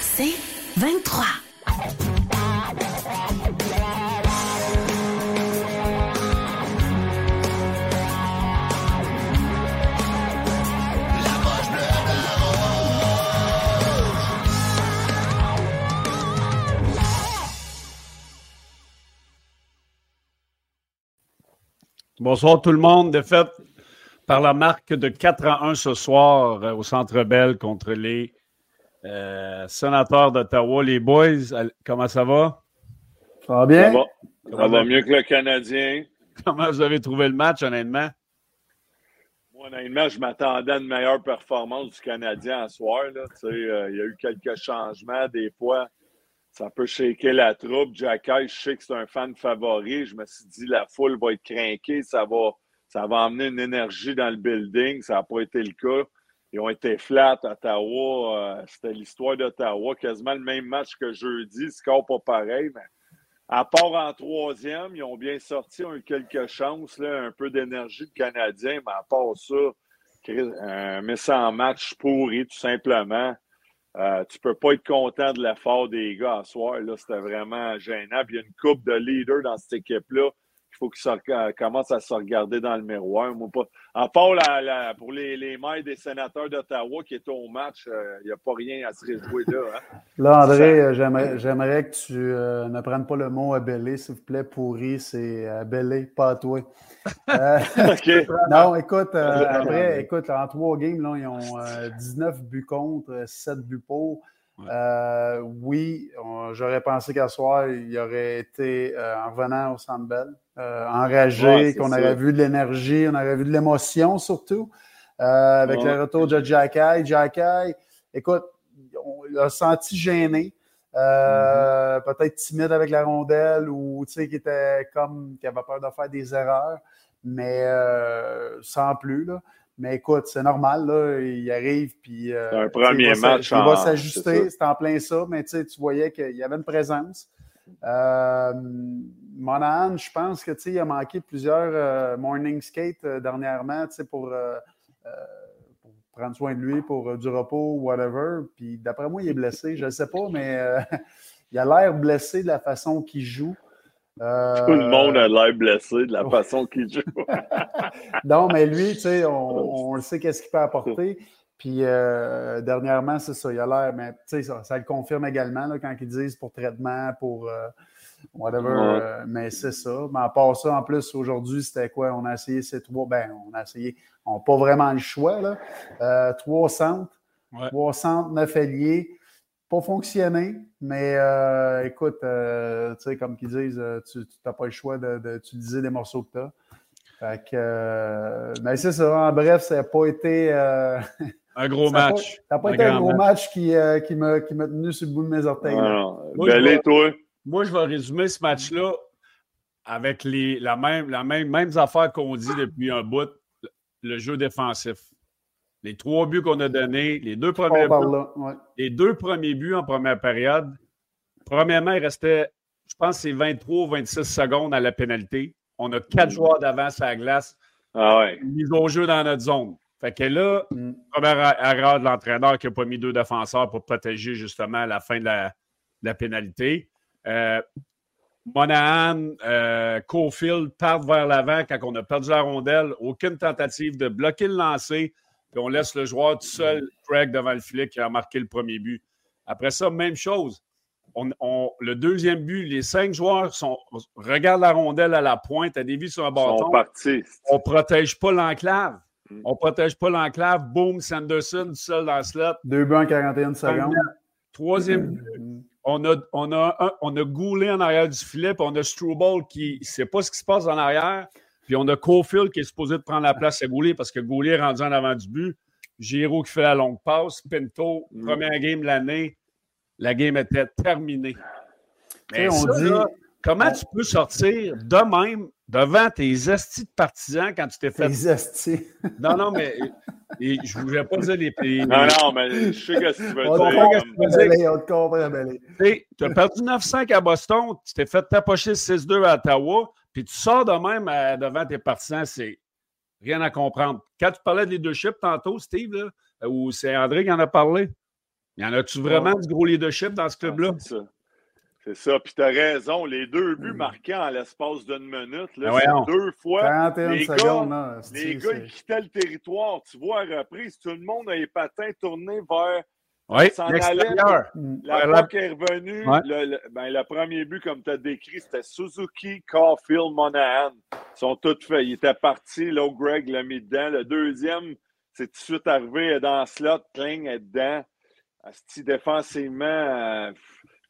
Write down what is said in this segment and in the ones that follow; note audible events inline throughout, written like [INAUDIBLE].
c'est 23. Bonsoir tout le monde. Défaite par la marque de 4 à 1 ce soir euh, au Centre Bell contre les euh, sénateurs d'Ottawa. Les boys, al- comment ça va? Ça va bien? Ça va, ça va mieux que le Canadien. Comment vous avez trouvé le match, honnêtement? Moi, honnêtement, je m'attendais à une meilleure performance du Canadien à soir. Là. Tu sais, euh, il y a eu quelques changements. Des fois, ça peut shaker la troupe. Jacky, je sais que c'est un fan favori. Je me suis dit, la foule va être craquée. Ça va, ça va emmener une énergie dans le building. Ça n'a pas été le cas. Ils ont été flats à Ottawa. Euh, C'était l'histoire d'Ottawa. Quasiment le même match que jeudi. Score pas pareil, mais à part en troisième, ils ont bien sorti, ont eu quelques chances, un peu d'énergie de Canadien, mais à part ça, un méchant match pourri, tout simplement. Euh, tu peux pas être content de l'effort des gars à soir. Là, c'était vraiment gênant. Il y a une coupe de leaders dans cette équipe-là. Il faut qu'ils se- commencent à se regarder dans le miroir. Moi, pas... À part la, la- pour les, les maires des sénateurs d'Ottawa qui étaient au match, euh, il n'y a pas rien à se réjouir là. hein. [LAUGHS] Là, André, euh, j'aimerais, que tu euh, ne prennes pas le mot abellé, s'il vous plaît. Pourri, c'est abellé, pas à toi. Euh, [LAUGHS] [LAUGHS] non, écoute, euh, après, écoute, en trois games, là, ils ont euh, 19 buts contre, euh, 7 buts pour. Euh, oui, j'aurais pensé qu'à soir, il aurait été, euh, en revenant au Centre Bell, euh, enragé, Ouais, qu'on aurait vu de l'énergie, on aurait vu de l'émotion surtout, euh, avec Ouais. le retour de Jacky. Jacky, écoute, on l'a senti gêné, euh, Mm-hmm. peut-être timide avec la rondelle ou, tu sais, qui était comme, qui avait peur de faire des erreurs, mais euh, sans plus, là. Mais écoute, c'est normal, là, il arrive, puis... euh, C'est un premier il va match Il va s'ajuster, c'est en plein ça, mais tu voyais qu'il y avait une présence. Euh, Monahan, je pense que, il a manqué plusieurs euh, morning skates euh, dernièrement, pour, euh, euh, pour prendre soin de lui, pour du repos, whatever. Puis d'après moi, il est blessé, je ne sais pas, mais [LAUGHS] il a l'air blessé de la façon qu'il joue. Euh, Tout le monde a l'air blessé de la façon qu'il joue. [LAUGHS] non, mais lui, tu sais, on, [LAUGHS] on le sait qu'est-ce qu'il peut apporter. Puis euh, dernièrement, c'est ça, il a l'air, mais tu sais, ça, ça le confirme également là, quand ils disent pour traitement, pour euh, whatever. Ouais. euh, mais c'est ça. Mais à part ça, en plus, aujourd'hui, c'était quoi? On a essayé ces trois. Ben, on a essayé. On n'a pas vraiment le choix, là. Euh, trois centres, Ouais. trois centres, neuf ailiers. Pas fonctionné, mais euh, écoute, euh, tu sais, comme qu'ils disent, euh, tu n'as pas le choix de- d'utiliser des morceaux que tu as. Fait que, euh, mais c'est ça. En bref, ça n'a pas été. euh, Un gros [LAUGHS] match. Ça n'a pas Un été un gros match. match qui, euh, qui m'a qui m'a tenu sur le bout de mes orteils. Non, Moi, je toi? Moi, je vais résumer ce match-là avec les, la même, la même, mêmes affaires qu'on dit depuis un bout, le jeu défensif. Les trois buts qu'on a donnés, les deux premiers buts, là. ouais. les deux premiers buts en première période, premièrement, il restait, je pense, que c'est 23 ou 26 secondes à la pénalité. On a quatre joueurs d'avance à la glace, Ah ouais. mise au jeu dans notre zone. Fait que là, Mm. première erreur de l'entraîneur qui n'a pas mis deux défenseurs pour protéger justement la fin de la, de la pénalité. Euh, Monahan, euh, Cofield partent vers l'avant quand on a perdu la rondelle. Aucune tentative de bloquer le lancer. Puis on laisse le joueur tout seul, Craig, devant le filet qui a marqué le premier but. Après ça, même chose. On- on- le deuxième but, les cinq joueurs sont, regardent la rondelle à la pointe, à des vies sur un Ils bâton sont partis. on ne protège pas l'enclave. Mm. On ne protège pas l'enclave. Boom, Sanderson, seul dans le slot. Deux buts en 41 secondes. Troisième but, Mm. on a, on a, un- on a Goulet en arrière du filet, puis on a Struble qui ne sait pas ce qui se passe en arrière. Puis on a Cofield qui est supposé de prendre la place à Goulet parce que Goulet est rendu en avant du but. Giroud qui fait la longue passe. Pinto, Mm. première game de l'année. La game était terminée. Mais on ça, dit- là, comment on- tu peux sortir de même devant tes estis de partisans quand tu t'es fait Les astis. [LAUGHS] non, non, mais et, je ne voulais pas dire les. les- Non, non, mais je sais ce que tu veux On te comprend dire. qu'est-ce comprend, que tu veux dire. Belé, on te comprend. Tu as perdu 9-5 à Boston, tu t'es fait tapocher 6-2 à Ottawa, puis tu sors de même à- devant tes partisans, c'est rien à comprendre. Quand tu parlais de leadership tantôt, Steve, là, ou c'est André qui en a parlé? Y en a-tu vraiment du gros leadership dans ce ah, club-là? c'est ça. C'est ça. Puis tu as raison. Les deux buts hmm. marqués en l'espace d'une minute, là, ben deux fois. les gars, les gars ils quittaient le territoire. Tu vois, à reprise, tout le monde a les patins tournés vers. Oui, l'extérieur. La POC est revenue. Le, ben, le, premier but, comme tu as décrit, c'était Suzuki, Caulfield, Monahan. Ils sont tous faits. Ils étaient partis. Là, Greg l'a mis dedans. Le deuxième, c'est tout de suite arrivé dans le slot. Kling est dedans. Asti, défensivement, euh,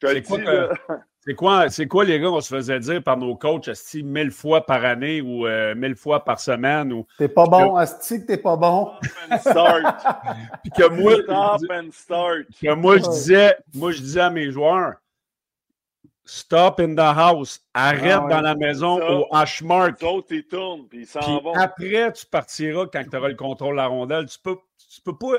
[LAUGHS] c'est quoi, c'est quoi, les gars, on se faisait dire par nos coachs, Asti, mille fois par année ou euh, mille fois par semaine? Ou... T'es pas bon, Asti, que t'es pas bon. Stop and start. [LAUGHS] Puis que moi, Stop and start. Que moi, je disais, moi, je disais à mes joueurs, Stop in the house. Arrête ah dans la maison au Hashmark. autres, ils tournent, puis ils s'en vont. Après, tu partiras quand tu auras le contrôle de la rondelle. Tu peux, tu peux pas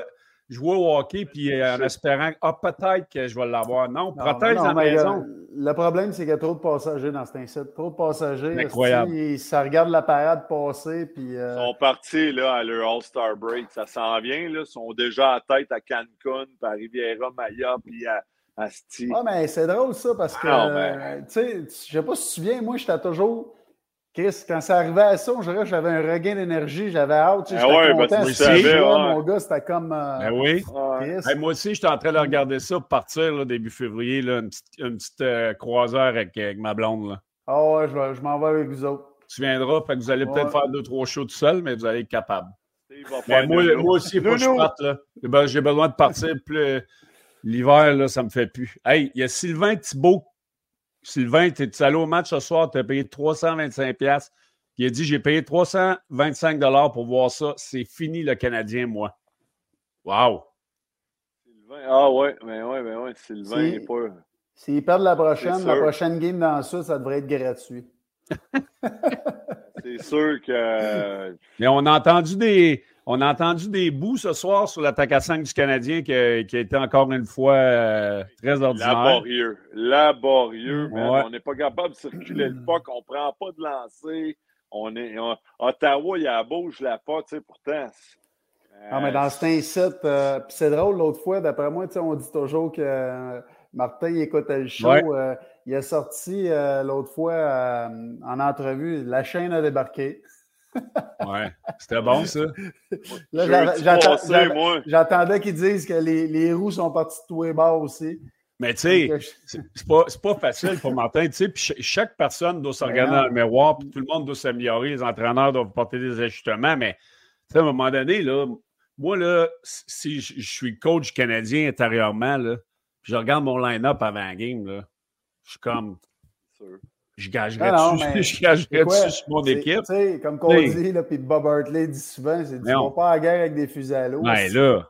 jouer au hockey puis euh, en espérant ah, peut-être que je vais l'avoir. Non, protège la maison. Le, problème, c'est qu'il y a trop de passagers dans cet incite. Trop de passagers. Incroyable. ça regarde la parade passer. Puis, euh, Ils sont partis là, à leur All-Star Break. Ça s'en vient. Là. Ils sont déjà à tête à Cancun, puis à Riviera Maya, puis à. Asti. Ah, mais c'est drôle ça parce que, ah, tu sais, je sais pas si tu te souviens, moi, j'étais toujours Chris, quand ça arrivait à ça, j'avais un regain d'énergie, j'avais hâte. Tu sais, ah ouais, ben, content. savais, Mon gars, c'était comme. Euh, ben oui. moi aussi, j'étais en train de regarder ça pour partir là, début février, là, une petite, une petite euh, croisière avec, avec, ma blonde. Là. Ah ouais, je, je m'en vais avec vous autres. Tu viendras, fait que vous allez peut-être faire deux, trois shows tout seul, mais vous allez être capable. moi, moi, aussi, il faut que je parte. Là. Ben, j'ai besoin de partir. L'hiver, là, ça me fait plus. Hey, il y a Sylvain Thibault Sylvain, tu es allé au match ce soir, tu as payé 325$. Il a dit J'ai payé 325$ pour voir ça. C'est fini le Canadien, moi. Wow! Sylvain, ah ouais, mais ouais, mais ouais, Sylvain si, est pas. S'ils perdent la prochaine, la prochaine game dans ça, ça devrait être gratuit. [LAUGHS] c'est sûr que. Mais on a entendu des. On a entendu des bouts ce soir sur l'attaque à 5 du Canadien qui a, été encore une fois euh, très ordinaire. Laborieux. Laborieux. On n'est pas capable de circuler le puck. On ne prend pas de lancer. On est, Ottawa, il y a bouge la pas, tu sais, pourtant. Ah, mais dans cet incite, euh, c'est drôle, l'autre fois, d'après moi, on dit toujours que euh, Martin écoutait le show. il a sorti l'autre fois en entrevue La chaîne a débarqué ouais, c'était bon, ça? J'attendais qu'ils disent que les, les, roues sont parties de tous les bords aussi. Mais tu sais, c'est pas, pas facile pour Martin. Tu sais, puis chaque personne doit se regarder dans le miroir, puis tout le monde doit s'améliorer. Les entraîneurs doivent porter des ajustements. Mais à un moment donné, là, moi, là, si je suis coach canadien intérieurement, là, je regarde mon line-up avant la game, là, je suis comme. Je gagerais dessus, je gagerais [LAUGHS] dessus sur mon équipe? Tu sais, comme qu'on dit, là, puis Bob Hartley dit souvent, c'est tu vas pas à guerre avec des fusils à l'eau. [LAUGHS] Ouais, là.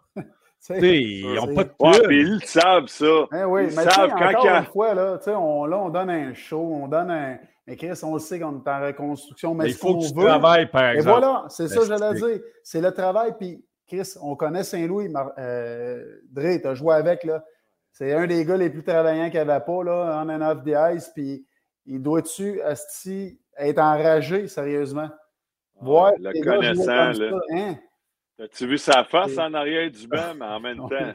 ils n'ont pas de plus. puis ils savent ça. Ben oui, ils mais savent quand encore une fois, là, on, là, on donne un show, on donne un. Mais Chris, on sait qu'on est en reconstruction. Mais, il faut que tu travailles, par exemple. Et voilà, c'est ça que j'allais dire. C'est le travail. Puis, Chris, on connaît Saint-Louis. Euh, Dre, tu as joué avec. là. C'est un des gars les plus travaillants qu'il n'y avait pas là, en and off the ice. Puis, il doit-tu, être enragé, sérieusement? Voir le connaissant, là. Hein? As-tu vu sa face en arrière du banc, mais en même [LAUGHS] temps,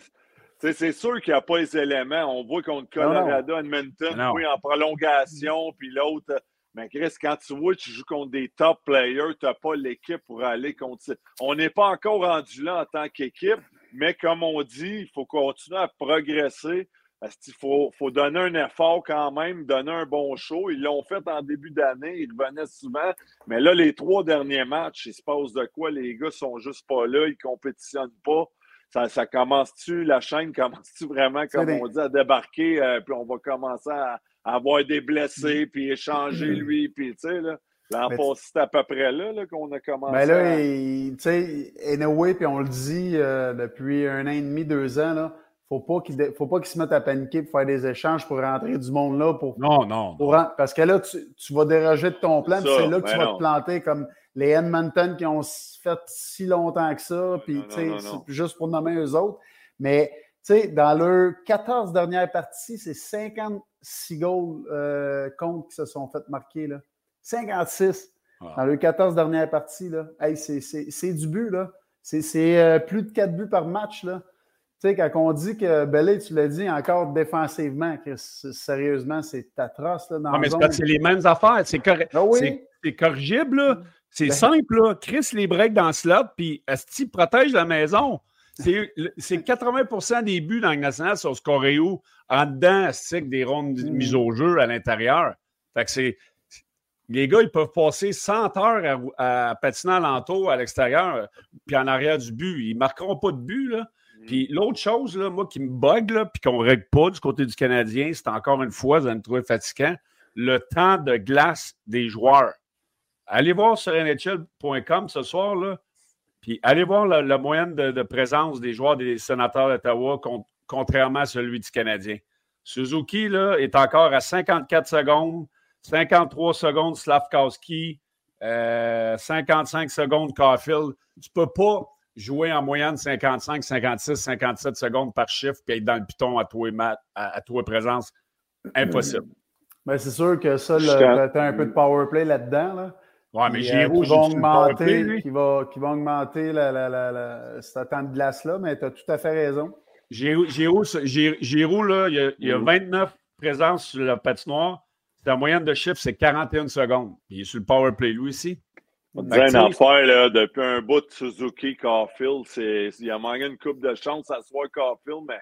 c'est sûr qu'il n'y a pas les éléments. On voit contre Colorado, Edmonton, oui, en prolongation, puis l'autre. Mais Chris, quand tu vois que tu joues contre des top players, tu n'as pas l'équipe pour aller contre. On n'est pas encore rendu là en tant qu'équipe, mais comme on dit, il faut continuer à progresser. Il faut, faut, donner un effort quand même, donner un bon show. Ils l'ont fait en début d'année, ils revenaient souvent. Mais là, les trois derniers matchs, il se passe de quoi? Les gars sont juste pas là, ils compétitionnent pas. Ça, ça commence-tu, la chaîne [LAUGHS] commence-tu vraiment, comme on dit, à débarquer, euh, puis on va commencer à, avoir des blessés, mm. puis échanger mm. lui, puis tu sais, là. L'an passé, c'était à peu près là, qu'on a commencé. Mais là, tu sais, anyway, puis on le dit euh, depuis un an et demi, deux ans, là, faut pas qu'il faut pas qu'ils se mettent à paniquer pour faire des échanges pour rentrer du monde là. Pour, non, non. parce que là, tu, tu, vas déroger de ton plan, c'est là que tu ben vas te planter comme les Edmonton qui ont fait si longtemps que ça, puis juste pour nommer eux autres. Mais dans leurs 14 dernières parties, c'est 56 goals euh, contre qui se sont fait marquer. Là. 56 dans leurs 14 dernières parties. Là. Hey, c'est du but. là. C'est euh, plus de 4 buts par match. Là. Sais, quand on dit que Belé, tu l'as dit, encore défensivement, que sérieusement, c'est atroce. Là, dans non, mais c'est les mêmes affaires. C'est ah oui. corrigible. Là. C'est ben simple, là. Chris les breaks dans le slot, puis Asti protège la maison. C'est 80% des buts dans le national sur ce Coréo en dedans, c'est des rondes mm. mises au jeu à l'intérieur. Fait que c'est. Les gars, ils peuvent passer 100 heures à, patiner à l'entour, à l'extérieur, puis en arrière du but. Ils ne marqueront pas de but. Là. Puis l'autre chose, là, moi, qui me bug, puis qu'on ne règle pas du côté du Canadien, c'est encore une fois, vous allez me trouver fatigant, le temps de glace des joueurs. Allez voir sur NHL.com ce soir, là, puis allez voir la, moyenne de, présence des joueurs des sénateurs d'Ottawa contrairement à celui du Canadien. Suzuki là, est encore à 54 secondes, 53 secondes Slavkowski, 55 euh, secondes Caulfield. Tu ne peux pas jouer en moyenne 55, 56, 57 secondes par chiffre puis être dans le piton à toi à, à toi présence. Impossible. Ben, c'est sûr que ça, tu as un peu de power play là-dedans. Là. Oui, mais Giroud, qui, va augmenter, qui, va, qui va augmenter la, la, la, cet temps de glace-là, mais tu as tout à fait raison. Giroud, là, il y, a, 29 présences sur la patinoire. La moyenne de chiffre, c'est 41 secondes. Il est sur le power play, lui aussi. Une affaire, là, depuis un bout de Suzuki, Carfield, il a manqué une coupe de chance à soi Carfield, mais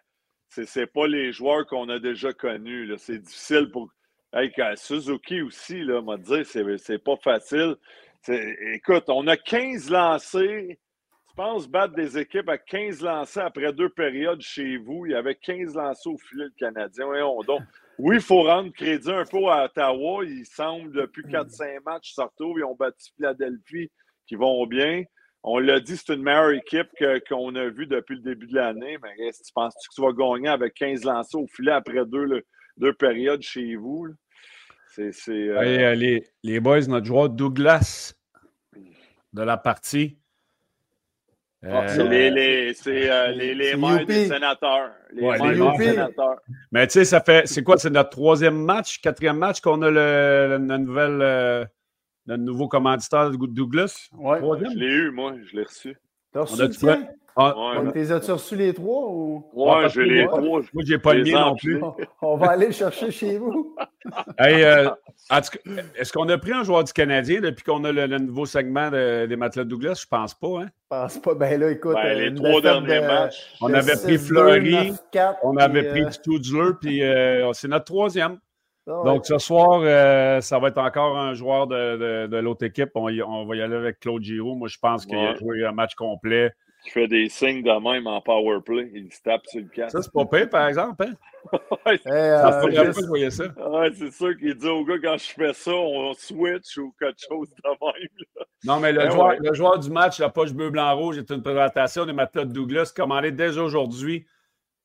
ce n'est pas les joueurs qu'on a déjà connus. C'est difficile pour Hey, Suzuki aussi, là, m'a dit, c'est pas facile. Écoute, on a 15 lancés. Tu penses battre des équipes à 15 lancés après deux périodes chez vous? Il y avait 15 lancés au filet, le Canadien. donc, oui, il faut rendre crédit un peu à Ottawa. Il semble, depuis 4-5 matchs, ça retrouve. Ils ont battu Philadelphie, qui vont bien. On l'a dit, c'est une meilleure équipe qu'on a vue depuis le début de l'année. Mais tu penses-tu que tu vas gagner avec 15 lancés au filet après deux, deux périodes chez vous? C'est, euh, euh, les, les, boys, notre joueur Douglas de la partie. Ah, c'est les, les, euh, les, les maires des sénateurs. Les des sénateurs. Mais tu sais, ça fait. C'est quoi? C'est notre troisième match, quatrième match qu'on a le, le, nouvelle. le nouveau commanditaire Douglas? Ouais. Je l'ai eu, moi, je l'ai reçu. T'as reçu ah, ouais. T'es as-tu reçu les trois ou? Ouais, ah, j'ai les trois. Moi, j'ai pas le mien non plus. On va aller chercher chez vous. [LAUGHS] hey, euh, est-ce qu'on a pris un joueur du Canadien depuis qu'on a le, nouveau segment des matelas Douglas? Je pense pas, hein? Je pense pas. Ben là, écoute. Ben, les trois derniers matchs. On avait pris Fleury, on avait pris euh... puis euh, c'est notre troisième. Ah Donc, ce soir, euh, ça va être encore un joueur de, de, l'autre équipe. On, on, va y aller avec Claude Giroux. Moi, je pense qu'il a joué un match complet qui fait des signes de même en power play. Il se tape sur le casque. Ça, c'est pas pire, par exemple. Hein? [LAUGHS] ouais, euh, ça. Ouais, c'est sûr qu'il dit au gars, quand je fais ça, on switch ou quelque chose de même. Non, mais le, ben joueur, le, joueur, du match, la poche bleu, blanc, rouge, est une présentation des matelas de Douglas commandée dès aujourd'hui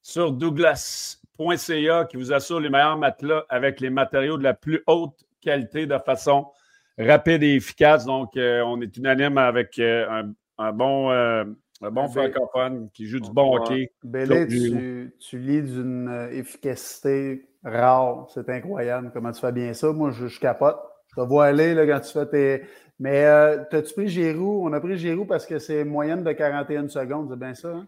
sur douglas.ca qui vous assure les meilleurs matelas avec les matériaux de la plus haute qualité de façon rapide et efficace. Donc, euh, on est unanime avec euh, un, un, bon un bon francophone qui joue du bon hockey. Bélé, tu, tu, lis d'une euh, efficacité rare. C'est incroyable comment tu fais bien ça. Moi, je, capote. Je te vois aller là, quand tu fais tes. Mais euh, as-tu pris Giroud? On a pris Giroud parce que c'est moyenne de 41 secondes. C'est bien ça, hein?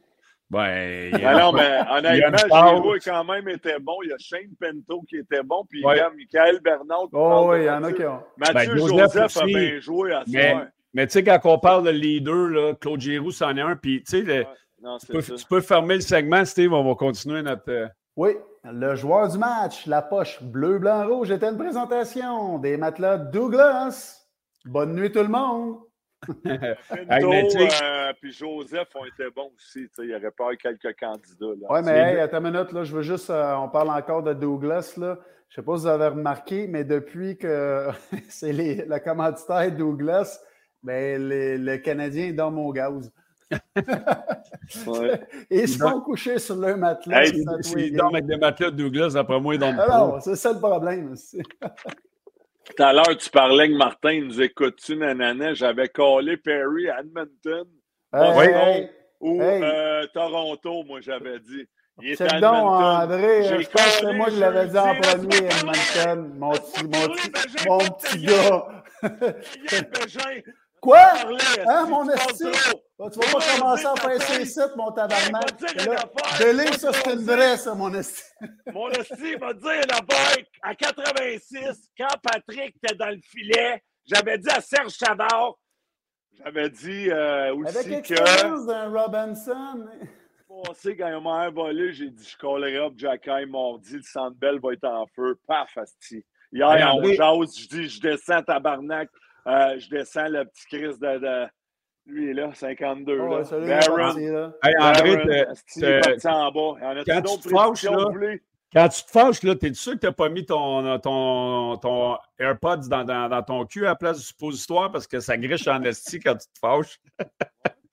Ben, il y a... non, mais honnêtement, Giroud quand même était bon. Il y a Shane Pinto qui était bon, puis il y a Michael Bernard. Oh, oui, il y en a qui ont. Mathieu ben, Joseph, a bien joué à ce mais tu sais, quand on parle de leader, là, Claude Giroux, c'en est un. Puis, tu sais, tu, peux fermer le segment, Steve. On va continuer notre. Euh, oui, le joueur du match, la poche bleu, blanc, rouge, était une présentation des matelas Douglas. Bonne nuit, tout le monde. Pinto euh, puis Joseph ont été bons aussi. Il y aurait pas eu quelques candidats. Oui, mais hey, attends une minute, là, je veux juste. Euh, on parle encore de Douglas. Là. Je ne sais pas si vous avez remarqué, mais depuis que [LAUGHS] c'est le commanditaire Douglas, ben, le Canadien dans mon gaz. ouais. [LAUGHS] Ils sont couchés sur leur matelas. Hey, ils dorment avec des matelas de Douglas, après moi, ils dorment Alors, c'est ça le problème aussi. [LAUGHS] Tout à l'heure, tu parlais que Martin nous écoute-tu, nanana? J'avais collé Perry à Edmonton, hey, ou euh, Toronto, moi, j'avais dit. C'est donc, André, je pense que moi, je l'avais dit en premier, Edmonton, mon petit, mon petit, mon petit gars. Quoi? Hein, mon esti? Oh, tu vas pas commencer à ces sites, mon tabarnak. Délai, ça, c'est une vraie, ça, mon esti. mon esti va dire là-bas, à 86, quand Patrick était dans le filet, j'avais dit à Serge Chavard, j'avais dit euh, aussi Avec que. d'un Robinson. Passé, quand il m'a volé, j'ai dit je collerai up Jacky mardi, le Sandbell va être en feu. Paf, asti. Hier, hey, on jase, je dis je descends tabarnak, euh, je descends le petit Chris de, de... Lui est là, 52. Oh, là. Salut, Baron, là. Hey, André, t'es- en bas. Il y en a quand d'autres tu te fâches, là? Quand tu te fâches, là, t'es sûr que t'as pas mis ton, ton, ton AirPods dans, dans, dans ton cul à la place du suppositoire parce que ça griche en esti quand tu te fâches? [LAUGHS]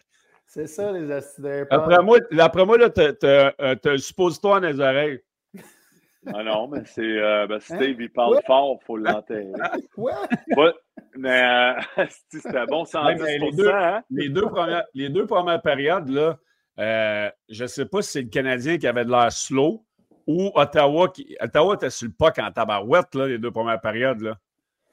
C'est ça, les astis Après moi, après moi là, t'as, t'as, euh, suppositoire dans les oreilles. Ah non, mais c'est euh, ben, Steve, Hein? il parle Ouais. fort, il faut l'enterrer. [LAUGHS] Ouais, mais euh, [LAUGHS] c'était bon, 110 Ouais, mais les deux- hein? Les deux premières, les deux premières périodes, là, euh, je ne sais pas si c'est le Canadien qui avait de l'air slow ou Ottawa qui. Ottawa était sur le puck en tabarouette, là, les deux premières périodes. Là.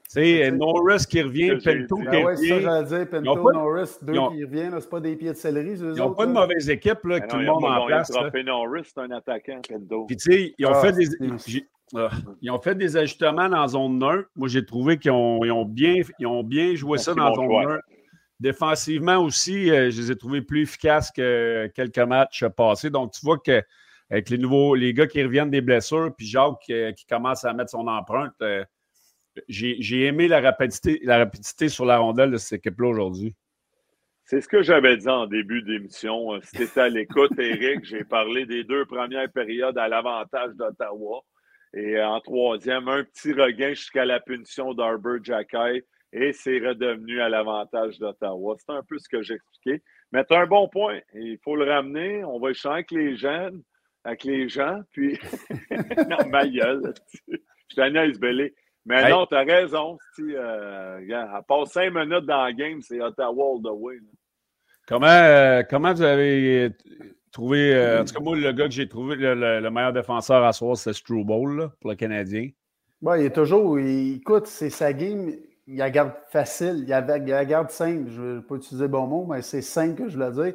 Tu sais, Norris qui revient, dit. qui ouais, c'est ça, revient. j'allais dire. Norris, deux ont- qui reviennent, là, c'est pas des pieds de céleri, Ils n'ont pas de mauvaise équipe, là, que non, tout le monde en place. Norris, c'est un attaquant. Puis, tu sais, ils ont, Ah, fait des, ah, ils ont fait des ajustements dans la zone 1. Moi, j'ai trouvé qu'ils ont, bien, ils ont bien joué ça dans la zone choix. 1. Défensivement aussi, euh, je les ai trouvés plus efficaces que quelques matchs passés. Donc, tu vois que avec les nouveaux, les gars qui reviennent des blessures, puis Jacques euh, qui commence à mettre son empreinte, euh, j'ai aimé la rapidité, la rapidité sur la rondelle de cette équipe-là aujourd'hui. C'est ce que j'avais dit en début d'émission. Si tu à l'écoute, Eric, j'ai parlé des deux premières périodes à l'avantage d'Ottawa. Et en troisième, un petit regain jusqu'à la punition d'Arbor Jacky. Et c'est redevenu à l'avantage d'Ottawa. C'est un peu ce que j'expliquais. Mais tu as un bon point. Il faut le ramener. On va échanger avec les jeunes, avec les gens. Puis, [LAUGHS] [LAUGHS] non, ma gueule. Je ai belé. Mais Hey. non, tu as raison. si, Euh, regarde, à part cinq minutes dans la game, c'est Ottawa all the way. là. Comment, euh, comment vous avez trouvé, euh, en tout cas, moi, le gars que j'ai trouvé le, le- le meilleur défenseur à soir, c'est Struble, là, pour le Canadien. Ouais, il est toujours. il- écoute, c'est sa game. Il la garde facile. Il la, il la garde simple. Je ne vais pas utiliser le bon mot, mais c'est simple que je veux dire.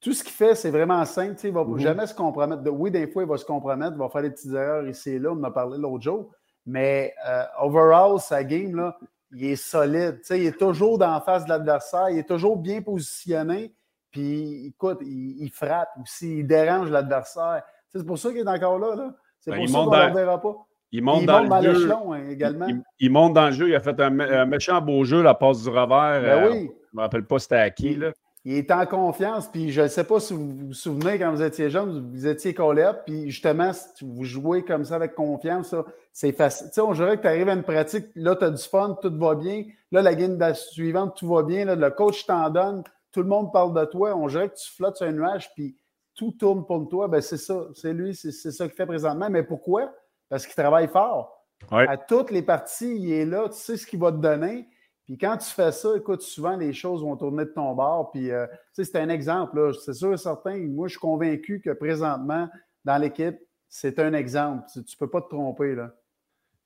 Tout ce qu'il fait, c'est vraiment simple. Il ne va Mhm. jamais se compromettre. Oui, des fois, il va se compromettre. Il va faire des petites erreurs ici et là. On en a parlé l'autre jour. Mais euh, overall, sa game, là, il est solide. Il est toujours dans la face de l'adversaire. Il est toujours bien positionné. Puis, écoute, il, il frappe aussi. Il dérange l'adversaire. C'est pour ça qu'il est encore là. là. C'est Ben, pour il ça qu'on ne le verra pas. Il Il monte monte, dans, le jeu. hein, également. Il, il monte dans le jeu. Il a fait un, mé- un méchant beau jeu, la passe du revers. Ben euh, oui. Je ne me rappelle pas c'était à qui. Là. Il est en confiance, puis je ne sais pas si vous vous souvenez quand vous étiez jeune, vous étiez collé puis justement, si vous jouez comme ça avec confiance, c'est facile. Tu sais, on dirait que tu arrives à une pratique, là, tu as du fun, tout va bien. Là, la game de- suivante, tout va bien. Là, le coach t'en donne, tout le monde parle de toi. On dirait que tu flottes sur un nuage, puis tout tourne pour toi. Ben, c'est ça. C'est lui, c'est ça qu'il fait présentement. Mais pourquoi? Parce qu'il travaille fort. Ouais. À toutes les parties, il est là, tu sais ce qu'il va te donner. Puis quand tu fais ça, écoute, souvent les choses vont tourner de ton bord. Puis, euh, tu sais, c'est un exemple. C'est sûr et certain. Moi, je suis convaincu que présentement, dans l'équipe, c'est un exemple. Tu ne peux pas te tromper. Là.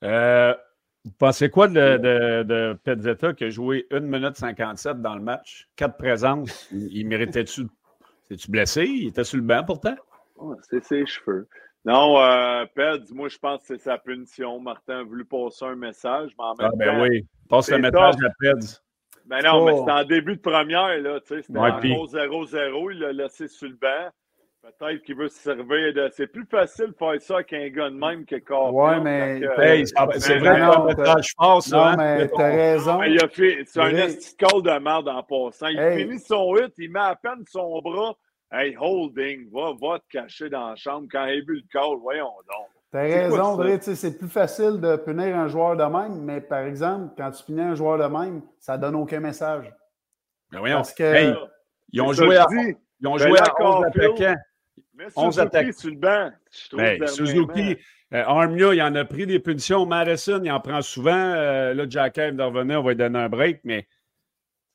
Euh, vous pensez quoi de, de, de Pezzetta qui a joué 1 minute 57 dans le match? Quatre présences. Il, il méritait-tu. C'est-tu blessé? Il était sur le banc pourtant? C'est ses cheveux. Non, euh, Ped, moi, je pense que c'est sa punition. Martin a voulu passer un message, mais en même Ah, ben temps. oui. Passe le message à Pedz. Ben non, mais Oh. c'était en début de première, là. Tu sais, c'était Ouais, encore puis- 0-0. Il l'a laissé sur le banc. Peut-être qu'il veut se servir de. C'est plus facile de faire ça avec un gars de même que Carfield. Ouais, mais- Hey, c'est c'est Mais vrai c'est un message fort, ça. Non, hein? mais tu as raison. Mais il a fait. C'est un de call de merde en passant. Il Hey. finit son hit, il met à peine son bras. Hey, holding, va, va te cacher dans la chambre quand il a vu le call. Voyons donc. Tu as C'est quoi raison, sais, C'est plus facile de punir un joueur de même, mais par exemple, quand tu punis un joueur de même, ça donne aucun message. Ben voyons. Parce que- Hey, ils ont joué à, ils ont Ben joué à 11 Caulfield, attaquants. Mais 11 Suzuki attaques. sur le banc. Ben. Suzuki, euh, Armia, il en a pris des punitions. Madison, il en prend souvent. Euh, là, Jack Cave de revenir, on va lui donner un break, mais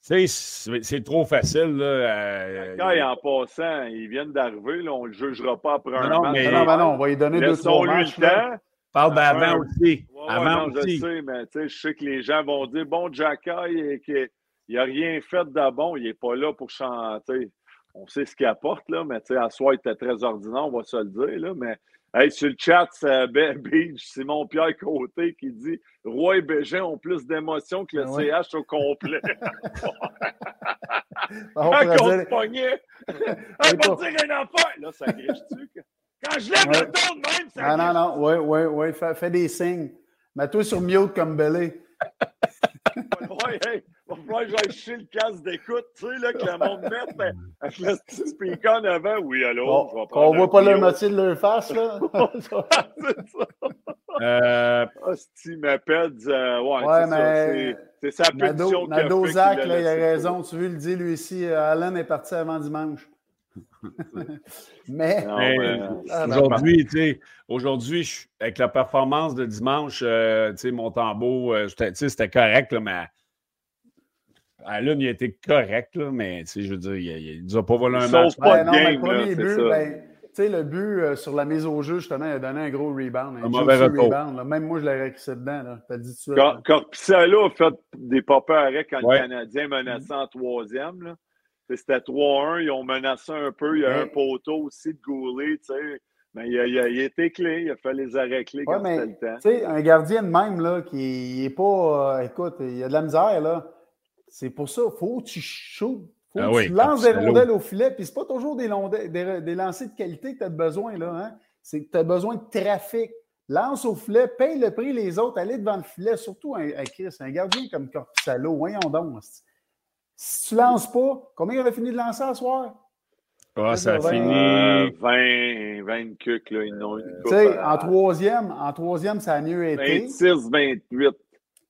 tu sais, c'est trop facile. Là, euh, Quand il est en passant, ils viennent d'arriver, on ne le jugera pas après un non, match. mais- Non, non, non, on va lui donner deux, trois matchs. temps. parle d'avant aussi. Ouais, avant non, je aussi. sais, mais tu sais, je sais que les gens vont dire bon, que il n'a rien fait de bon. Il n'est pas là pour chanter. On sait ce qu'il apporte, là, mais à soi, il était très ordinaire, on va se le dire. Là, mais hey, sur le chat, c'est Beach, [LAUGHS] Simon-Pierre Côté qui dit Roy et Bégin ont plus d'émotions que le ah CH au complet. Quand [LAUGHS] [LAUGHS] on se pognait, on va dire une affaire. Là, ça griche-tu? Quand je lève le ton de même, ça Ah non, non, oui, oui, oui, fais, fais des signes. Mets-toi sur mute comme Belé. ouais, hey, que j'aille chier le casque d'écoute, tu sais, là, que le monde mette ben, avec le petit speaker en avant. Oui, allô, bon, je vais On voit pas le moitié de leur face, là. [LAUGHS] c'est ça. Euh... Hostie, m'appelle, euh, ouais, ouais c'est mais... ça. C'est sa pétition Nado, Zach, là, il a raison. Tu veux le dire, lui ici, euh, Alan est parti avant dimanche. [LAUGHS] mais, mais ah, aujourd'hui, tu sais, aujourd'hui, avec la performance de dimanche, euh, tu sais, mon tambour, euh, c'était correct, là, mais à l'une, il a été correct, là, mais je veux dire, il ne nous a pas volé un match. Pas non, game, le premier but, ben, le but euh, sur la mise au jeu, justement, il a donné un gros rebound. Un, un mauvais rebound. Même moi, je l'aurais crissé dedans. Là. dit tout Cor Corpissalo a fait des pop arrêts quand ouais. le Canadien menaçait en troisième. C'était 3-1. Ils ont menacé un peu. Il y a ouais. un poteau aussi de Goulet. Mais il a, il, a, il a, été clé. Il a fait les arrêts clés quand c'était le temps. Tu sais, un gardien de même, là, qui n'est pas. Euh, écoute, il y a de la misère, là. C'est pour ça, il faut que tu shootes. Faut ah que oui, tu lances des rondelles au filet, puis c'est pas toujours des, des, des lancers de qualité que tu as besoin, là. Hein? C'est que tu as besoin de trafic. Lance au filet, paye le prix les autres, allez devant le filet, surtout un, un Chris, un gardien comme Corpissalo, voyons donc. Si tu lances pas, combien il aurait fini de lancer à soir? Ah, ça a fini. Euh, 20, 20 cucs, là. Ils n'ont Tu sais, en troisième, en troisième, ça a mieux été. 26, 28.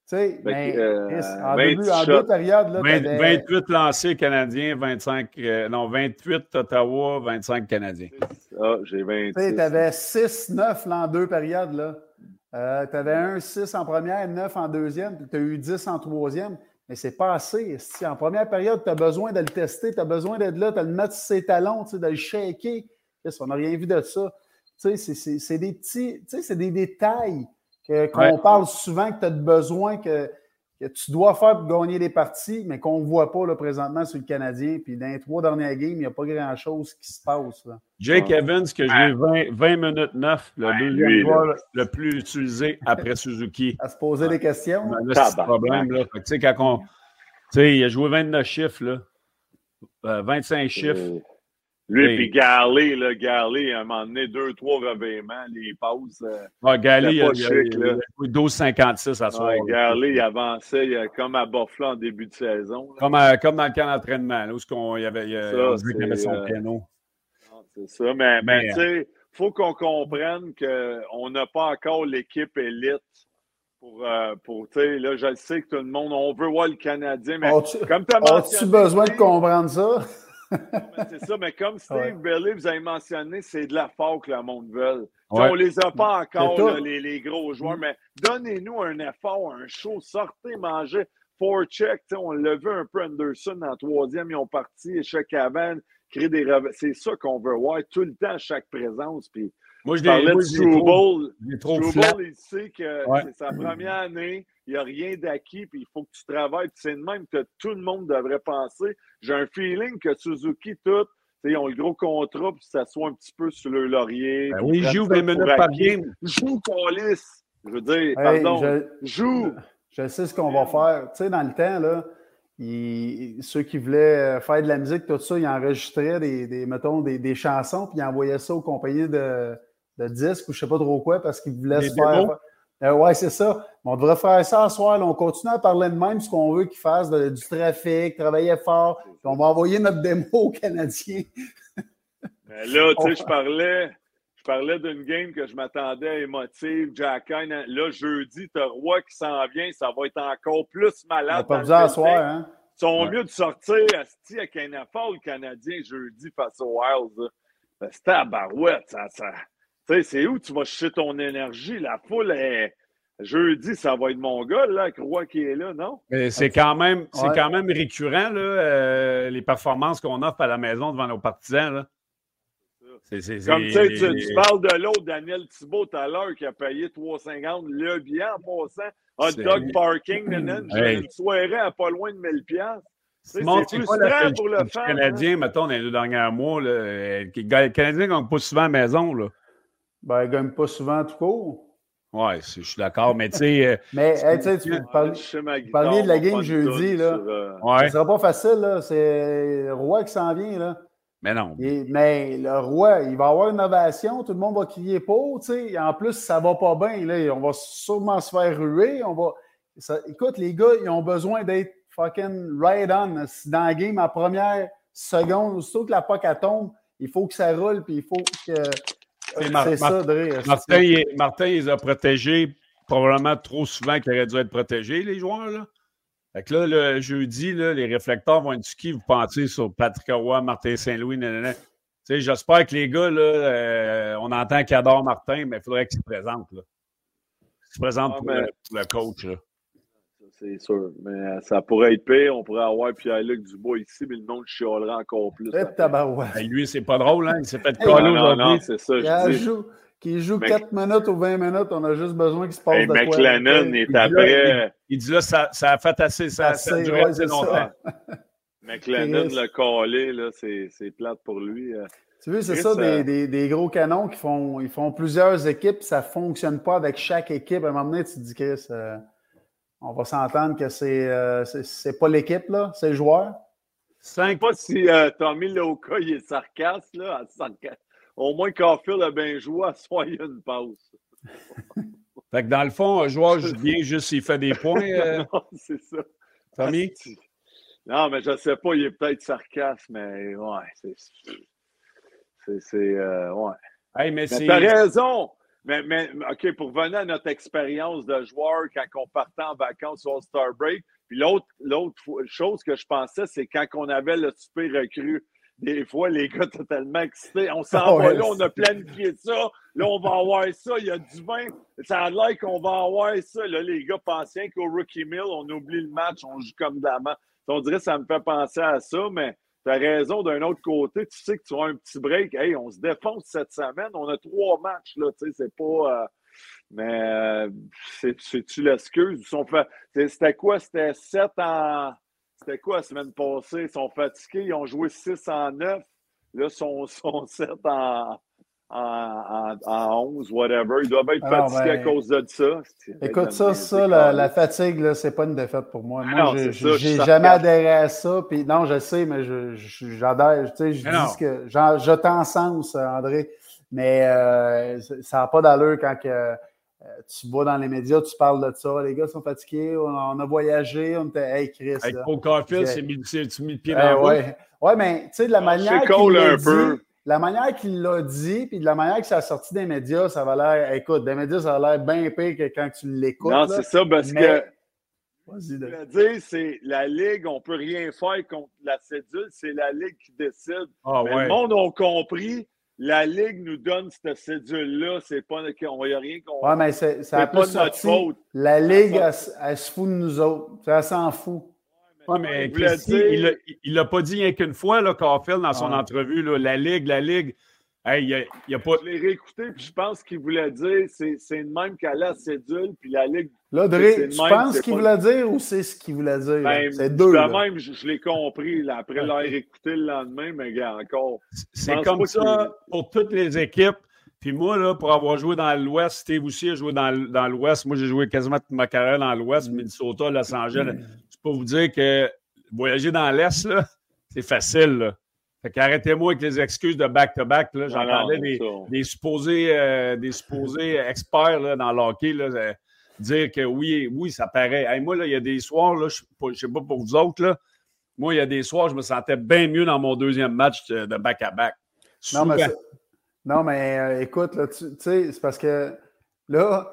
Tu sais, mais euh, en, début, en deux périodes. Là, 20, 28 lancés canadiens, 25. Euh, non, 28 Ottawa, 25 Canadiens. Ah, j'ai 26. Tu sais, tu avais 6, 9 là, en deux périodes. Là. Euh, tu avais un 6 en première, 9 en deuxième, puis tu as eu 10 en troisième. Mais c'est pas assez. Si en première période, tu as besoin de le tester, tu as besoin d'être là, de le mettre sur ses talons, de le shaker. On n'a rien vu de ça. Tu sais, c'est des petits, tu sais, c'est des détails qu'on ouais. parle souvent que tu as besoin que, que, tu dois faire pour gagner des parties, mais qu'on ne voit pas là, présentement sur le Canadien. Puis dans les trois dernières games, il n'y a pas grand-chose qui se passe. Là. Jake. Evans, que j'ai 20, 20, minutes 9, le ouais, deuxième lui, joueur le plus utilisé après Suzuki. À se poser des questions. Ben, là, c'est le problème. Là. Fait que, quand on, il a joué 29 chiffres, là. Euh, 25 chiffres. Lui, puis Garley, là, Garley, à un moment donné, deux, trois revirements, les pauses. Euh, ah, Garley, il, a, chic, il, a, il a 12,56 à soir. Ouais, Garley, il avançait il, comme à Buffalo en début de saison. Comme, à, comme dans le camp d'entraînement, où il y avait, il, ça, on qu'il avait son euh, piano. C'est ça, mais, mais, mais tu sais, il faut qu'on comprenne qu'on n'a pas encore l'équipe élite pour, euh, pour tu sais, là, je sais que tout le monde, on veut voir le Canadien, mais comme tu as mentionné... As-tu besoin de comprendre ça? C'est ça, mais comme Steve ouais. Belly vous avez mentionné, c'est de la faute que le monde veut. Ouais. On les a pas encore, là, les, les, gros joueurs, mais donnez-nous un effort, un show, sortez, mangez. Four check, on l'a vu un peu Anderson en troisième, ils ont parti, échec avant, créer des C'est ça qu'on veut voir tout le temps à chaque présence. Puis, moi, je parlais de Struble. Struble, il sait que ouais. c'est sa première année, il n'y a rien d'acquis, puis il faut que tu travailles. c'est de même que tout le monde devrait penser. J'ai un feeling que Suzuki, tout, ils ont le gros contrat, puis ça soit un petit peu sur le laurier. Ben oui, joue 20 minutes par game. Joue police. Je veux dire, hey, pardon, je, joue. Je, sais ce qu'on va faire. Tu sais, dans le temps, là, ceux qui voulaient faire de la musique, tout ça, ils enregistraient des, des mettons, des, des, chansons, puis ils envoyaient ça aux compagnies de, de disques ou je ne sais pas trop quoi, parce qu'ils voulaient se faire. Euh, oui, c'est ça. On devrait faire ça ce soir. Là. On continue à parler de même ce qu'on veut qu'ils fassent, de, du trafic, travailler fort. Puis on va envoyer notre démo aux Canadiens. [LAUGHS] Mais là, tu sais, je parlais, je parlais d'une game que je m'attendais émotive. Jack là, jeudi, tu as Roi qui s'en vient. Ça va être encore plus malade. On pas besoin à soir, hein? Ils sont ouais. mieux de sortir Asti, avec un effort canadien jeudi face aux Wilds. C'était à Barouette. Ça, ça... Tu sais, c'est où tu vas chercher ton énergie? La foule est. Jeudi, ça va être mon gars, là, Croix qui est là, non? C'est quand même, c'est quand même récurrent, là, euh, les performances qu'on offre à la maison devant nos partisans. Là. Comme tu sais, tu, parles de l'autre, Daniel Thibault, tout à l'heure, qui a payé 3,50 le bien en passant. Hot dog parking, [CLEARS THROAT] hey. une soirée à pas loin de 1000 c'est frustrant pour le fan. Canadien, hein? mettons, dans les deux derniers mois, là, euh, le Canadien ne gagne pas souvent à la maison. Là. Ben, il ne gagne pas souvent tout court. Oui, je suis d'accord, mais tu sais. Euh, mais hey, tu parles, parliez de la game jeudi, là. Euh, ouais. ne sera pas facile, là. C'est le roi qui s'en vient, là. Mais non. mais le roi, il va avoir une ovation, tout le monde va crier pour, tu sais. En plus, ça va pas bien, là. On va sûrement se faire ruer. On va... écoute, les gars, ils ont besoin d'être fucking right on. Dans la game, en première seconde, surtout que la POC tombe, il faut que ça roule, puis il faut que. C'est ça. Martin, il, Martin, il les a protégés probablement trop souvent qu'il aurait dû être protégé, les joueurs. Là. Fait que là, le jeudi, là, les réflecteurs vont être qui, vous pensez, sur Patrick Roy, Martin Saint-Louis, J'espère que les gars, là, euh, on entend qu'ils adorent Martin, mais il faudrait qu'ils se présentent. Là. Qu'ils se présentent ah, pour, le, pour, le, coach. Là c'est sûr. Mais euh, ça pourrait être pire. On pourrait avoir Pierre-Luc Dubois ici, mais le monde chialerait encore plus. Ben, lui, c'est pas drôle, hein? Il s'est fait coller non, non, c'est ça. Je dis. Joue, qu'il joue 4 minutes ou 20 minutes, on a juste besoin qu'il se passe de quoi. McLennan est après. Il, dit là, ça, ça, a fait assez, ça, ça a duré assez longtemps. [LAUGHS] McLennan, le collé, là, c'est plate pour lui. Euh. Tu vois, c'est ça, des, des, des, gros canons qui font, ils font plusieurs équipes, ça ne fonctionne pas avec chaque équipe. À un moment donné, tu te dis, Chris, euh, on va s'entendre que c'est euh, c'est pas l'équipe, là, c'est le joueur. Je ne sais pas si euh, Tommy Loca il est sarcasme, là. Au moins, Caulfield a bien joué, à soi, il y a une pause. [LAUGHS] fait que dans le fond, un joueur [LAUGHS] vient juste s'il fait des points. Euh... [LAUGHS] non, c'est ça. Tommy? Non, mais je ne sais pas, il est peut-être sarcasme, mais ouais, c'est. C'est. Euh, ouais. Hey, mais, mais t'as raison! Mais, mais, OK, pour venir à notre expérience de joueur quand on partait en vacances au Star Break, puis l'autre, chose que je pensais, c'est quand on avait le super recru. Des fois, les [LAUGHS] gars totalement excités. On s'en va là, on a planifié ça. Là, on va avoir ça. Il y a du vin. Ça a l'air qu'on va avoir ça. Là, les gars pensaient qu'au Rookie Mill, on oublie le match, on joue comme d'avant. On dirait que ça me fait penser à ça, mais tu as raison, d'un autre côté, tu sais que tu as un petit break. Hey, on se défonce cette semaine. On a trois matchs, là. Tu sais, c'est pas. Euh, mais euh, c'est-tu l'excuse? C'était quoi? C'était sept en. C'était quoi la semaine passée? Ils sont fatigués. Ils ont joué 6 en 9. Là, ils sont, [LAUGHS] sont 7 en, en, en, 11, whatever. Ils doivent être ah fatigués à ben, cause de ça. Écoute, ça, ça la, la, fatigue, c'est pas une défaite pour moi. Ah moi, j'ai jamais adhéré à ça. Puis, non, je sais, mais j'adhère. Je, je, dis que je t'en sens, André. Mais euh, ça n'a pas d'allure quand que, euh, tu vas dans les médias, tu parles de ça. Les gars sont fatigués, on, a voyagé, on était, hey Chris. Avec Paul Carfield, c'est mis, le pied dans ouais. ouais, mais tu sais, de la manière. C'est cool un peu la manière qu'il l'a dit, puis de la manière que ça a sorti des médias, ça va l'air. Écoute, des médias, ça a l'air bien pire que quand tu l'écoutes. Non, c'est ça, parce que. Vas-y, de... dire, c'est la Ligue, on ne peut rien faire contre la cédule, c'est la Ligue qui décide. Ah, mais Le monde a compris, la Ligue nous donne cette cédule-là, c'est pas on n'y a rien qu'on. Ouais, mais c'est, ça pas notre faute. La Ligue, elle, elle, se fout de nous autres. Elle s'en fout. Oui, mais il l'a pas dit rien qu'une fois, là, Carfield, dans son entrevue. Là, la Ligue, la Ligue. Hey, il y a, pas... Je l'ai réécouté, puis je pense qu'il voulait dire c'est le même qu'à la cédule, puis la Ligue. Là, Dre, tu penses qu'il voulait dire ou c'est ce qu'il voulait dire? Ben, c'est deux. même, je, l'ai compris là, après l'avoir écouté le lendemain, mais gars, encore. C'est comme ça pour toutes les équipes. Puis moi, là, pour avoir joué dans l'Ouest, Steve aussi a joué dans, dans l'Ouest. Moi, j'ai joué quasiment toute ma carrière dans l'Ouest, mm. Minnesota, Los Angeles. Peux vous dire que voyager dans l'Est, c'est facile. Là. Fait qu'arrêtez-moi avec les excuses de back-to-back. J'entendais des, des, supposés, euh, des supposés experts là, dans l'hockey euh, dire que oui, oui, ça paraît. moi, il y a des soirs, là, je ne sais pas pour vous autres, là, moi, il y a des soirs, je me sentais bien mieux dans mon deuxième match de back-à-back. Non, mais, non, mais euh, écoute, là, tu sais, c'est parce que là,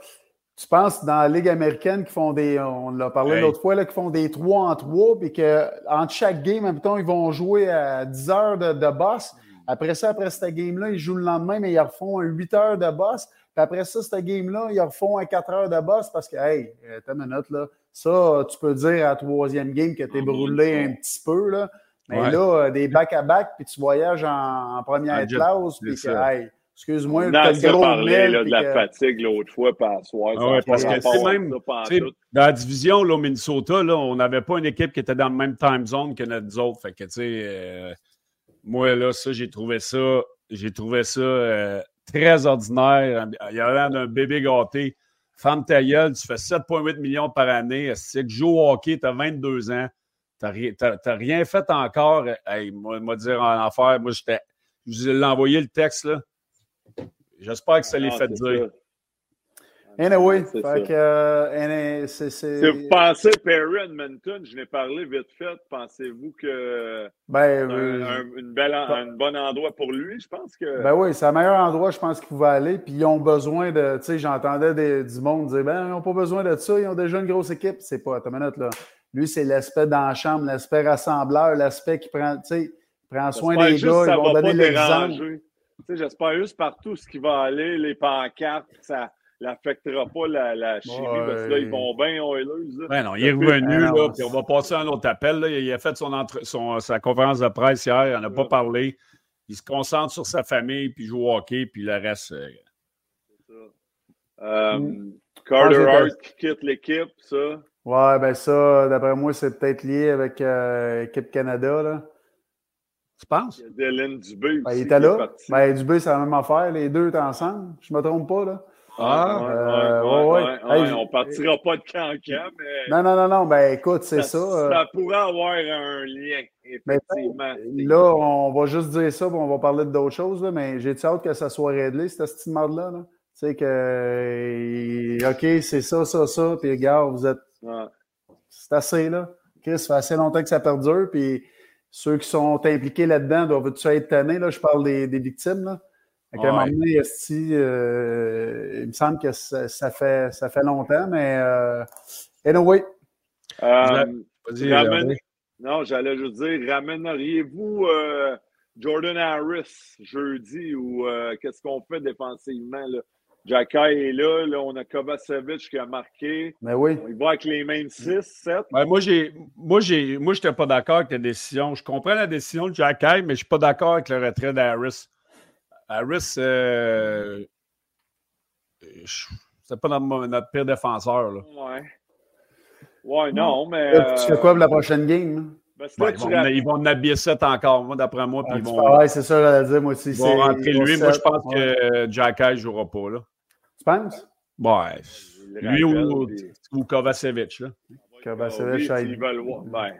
tu penses dans la Ligue américaine qui font des, on l'a parlé l'autre fois, là, qui font des 3 en 3, puis qu'entre chaque game, en ils vont jouer à 10 heures de, de boss. Après ça, après cette game-là, ils jouent le lendemain, mais ils refont un 8 heures de boss. Puis après ça, cette game-là, ils refont un 4 heures de boss parce que, hey, t'as une minute, là. Ça, tu peux dire à la troisième game que t'es brûlé un petit peu, là. Mais là, des back-à-back, puis tu voyages en, première classe, puis que, excuse-moi, tu as le gros parlé de la fatigue l'autre fois, par soir. Ah parce que c'est même, dans la division, là, au Minnesota, là, on n'avait pas une équipe qui était dans le même time zone que notre autres. Fait que, tu sais, euh, moi, là, ça, j'ai trouvé ça, j'ai trouvé ça euh, très ordinaire. Il y a l'air d'un bébé gâté. Femme ta gueule, tu fais 7,8 millions par année. Si tu joues au hockey, tu as 22 ans. Tu n'as rien fait encore? Hey, moi, dire en affaire, moi, j'étais. Je vous ai envoyé le texte, là. J'espère que ça les ah, fait dire. Anyway, fait que, euh, c'est, Si vous pensez Perry Edmonton, je n'ai parlé vite fait, pensez-vous que ben, c'est un, une belle, un bon endroit pour lui? Je pense que. Ben oui, c'est le meilleur endroit, je pense qu'il pouvait aller. Puis ils ont besoin de. Tu sais, j'entendais du monde dire ben, ils n'ont pas besoin de ça, ils ont déjà une grosse équipe. C'est pas, une minute, là. Lui, c'est l'aspect dans la chambre, l'aspect rassembleur, l'aspect qui prend, tu sais, prend soin des gars, ils vont donner l'exemple. J'espère juste partout ce qui va aller, les pancartes, ça n'affectera pas la, la chimie, parce que là, ils vont bien Oilers. Ben non, il est revenu, là, puis on va passer à un autre appel. Là. Il a fait son, son sa conférence de presse hier, il n'en a pas parlé. Il se concentre sur sa famille, puis joue au hockey, puis le reste. Euh, C'est ça. Euh, mm. Carter Hart qui quitte l'équipe, ça. Ouais, ben ça, d'après moi, c'est peut-être lié avec l'équipe euh, Canada, là. Tu penses? Il y a Dylan Dubé ben, il était là. Ben, Dubé, c'est la même affaire. Les deux étaient ensemble. Je ne me trompe pas, là. Ah, euh, ouais, ouais, on partira pas de cancan, mais. Non, non, non, non. Ben, écoute, c'est ça. Ça, ça pourrait avoir un lien, effectivement. là, on va juste dire ça, on va parler d'autres choses, là, mais j'ai hâte que ça soit réglé, cette estimade-là. Là. Tu sais que, OK, c'est ça, ça, ça, puis regarde, vous êtes. C'est assez, là. Chris, ça fait assez longtemps que ça perdure, puis ceux qui sont impliqués là-dedans doivent-tu être tannés, là? Je parle des, des victimes, là. À un moment donné, euh, il me semble que ça, fait, ça fait longtemps, mais euh, anyway. Euh, non, j'allais juste dire, ramèneriez-vous euh, Jordan Harris jeudi ou euh, qu'est-ce qu'on fait défensivement? Là? Jacky est là, là, on a Kovacevic qui a marqué. Mais ben oui. Il va avec les mêmes 6, 7. Ben moi, j'ai, moi, j'ai, moi, je n'étais pas d'accord avec la décision. Je comprends la décision de Jacky, mais je ne suis pas d'accord avec le retrait d'Harris. Harris, euh, c'est pas notre, pire défenseur. Là. Ouais. Ouais, non, mais. tu fais quoi pour la prochaine game? Ben, ils, vont, en habiller 7 encore, d'après moi. Puis ils vont, ouais, c'est ça, je dire, moi aussi. Ils vont rentrer lui. Moi, je pense que Jack ne jouera pas. Là. Tu penses? Ouais. Lui ou, ou Kovacevic. Là. Kovacevic, voir. Ben,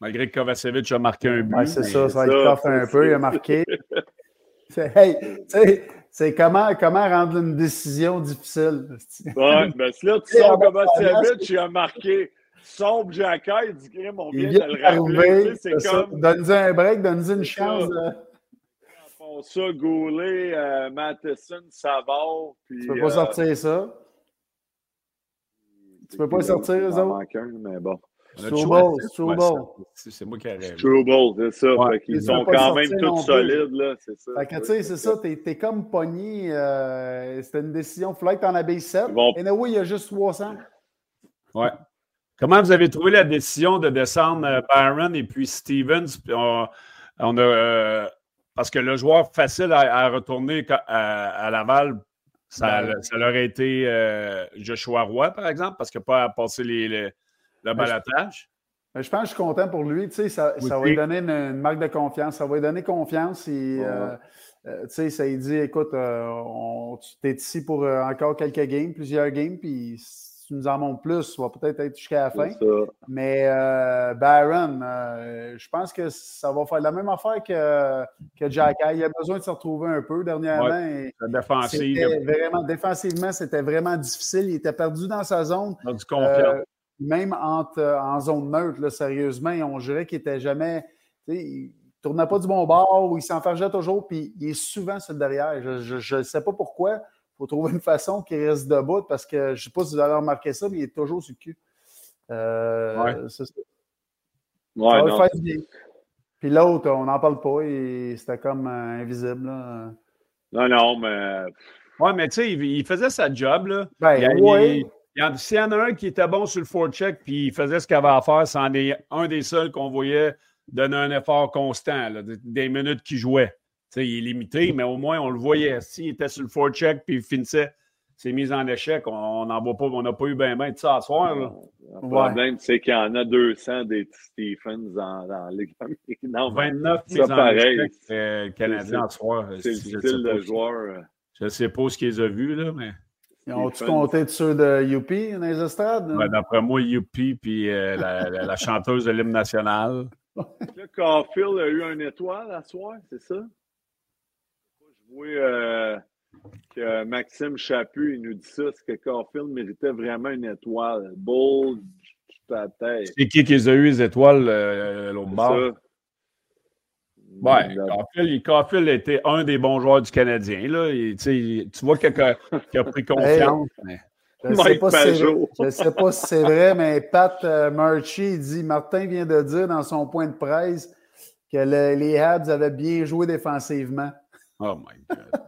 Malgré que Kovacevic a marqué un but. Ouais, c'est ça, ça va être un peu. Il a marqué. [LAUGHS] Hey, c'est comment, comment rendre une décision difficile? Ouais, ben là, tu sens comment Savage, il a marqué sombre Jacquet, il dit que mon bien de le rappeler. C'est comme. Donne-nous un break, donne-nous une chance. Font ça, Goulet, euh, Matheson, Savard. Puis, tu peux pas euh, sortir ça. Tu peux pas sortir, eux autres? mais bon. Struble. C'est moi qui ai rêvé. Struble, c'est ça. ils sont quand même tous solides, là. C'est ça. Fait que, tu sais, c'est ça. T'es es comme pogné. Euh, C'était une décision. Flight en abeille 7. Et oui, il y a juste 300. Ouais. Comment vous avez trouvé la décision de descendre Byron et puis Stevens? On, a, euh, parce que le joueur facile à, retourner à, Laval, ça, ben, ça leur a été euh, Joshua Roy, par exemple, parce qu'il n'a pas à passer les le balatage. Je pense que je suis content pour lui. Tu sais, ça, ça va lui donner une, marque de confiance. Ça va lui donner confiance. Et, euh, euh, tu sais, ça lui dit écoute, tu es ici pour encore quelques games, plusieurs games, puis tu nous en montres plus, tu vas peut-être être, jusqu'à la fin. Mais Baron, je pense que ça va faire la même affaire que, que Jack. Il a besoin de se retrouver un peu dernièrement. Ouais, vraiment, défensivement, c'était vraiment difficile. Il était perdu dans sa zone. du confiance même euh, en zone neutre, là, sérieusement, on dirait qu'il n'était jamais. Il ne tournait pas du bon bord ou il s'enfargeait toujours, puis il est souvent sur le derrière. Je ne sais pas pourquoi. Il faut trouver une façon qu'il reste debout parce que je ne sais pas si vous avez remarqué ça, mais il est toujours sur le cul. Euh, C'est ça. Ouais, Puis l'autre, on n'en parle pas, c'était comme euh, invisible. Non, non, mais. Ouais, mais tu sais, il, faisait sa job. Là. Ben, oui. S'il y en a un qui était bon sur le forecheck puis il faisait ce qu'il avait à faire, c'en est un des seuls qu'on voyait donner un effort constant, des minutes qu'il jouait. Il est limité, mais au moins, on le voyait. S'il était sur le forecheck puis il finissait ses mises en échec, on n'en voit pas, on n'a pas eu bien ben de ça à soir. Là. Le problème, c'est qu'il y en a 200 des Stephens dans, dans Ligue Non, 29 mises en échec euh, Canadiens à soir. C'est le style de joueur. Euh. Je ne sais pas ce qu'ils ont vu, là, mais. Ils ont-tu compté de ceux de Youpi dans les estrades? Ben, D'après moi, Youpi puis euh, la, la, [LAUGHS] chanteuse de l'hymne national. Là, Caulfield a eu un étoile à soir, c'est ça? Vois euh, que Maxime Chaput, il nous dit ça, c'est que Caulfield méritait vraiment une étoile. Bold, ta tête. C'est qui qui les a eu, les étoiles, euh, l'autre bord? Oui, Caulfield, était un des bons joueurs du Canadien. Là. tu vois qu'il a, a, pris [LAUGHS] confiance. Je ne sais, pas si c'est vrai, mais Pat euh, Murchie dit Martin vient de dire dans son point de presse que les Habs avaient bien joué défensivement. Oh my God.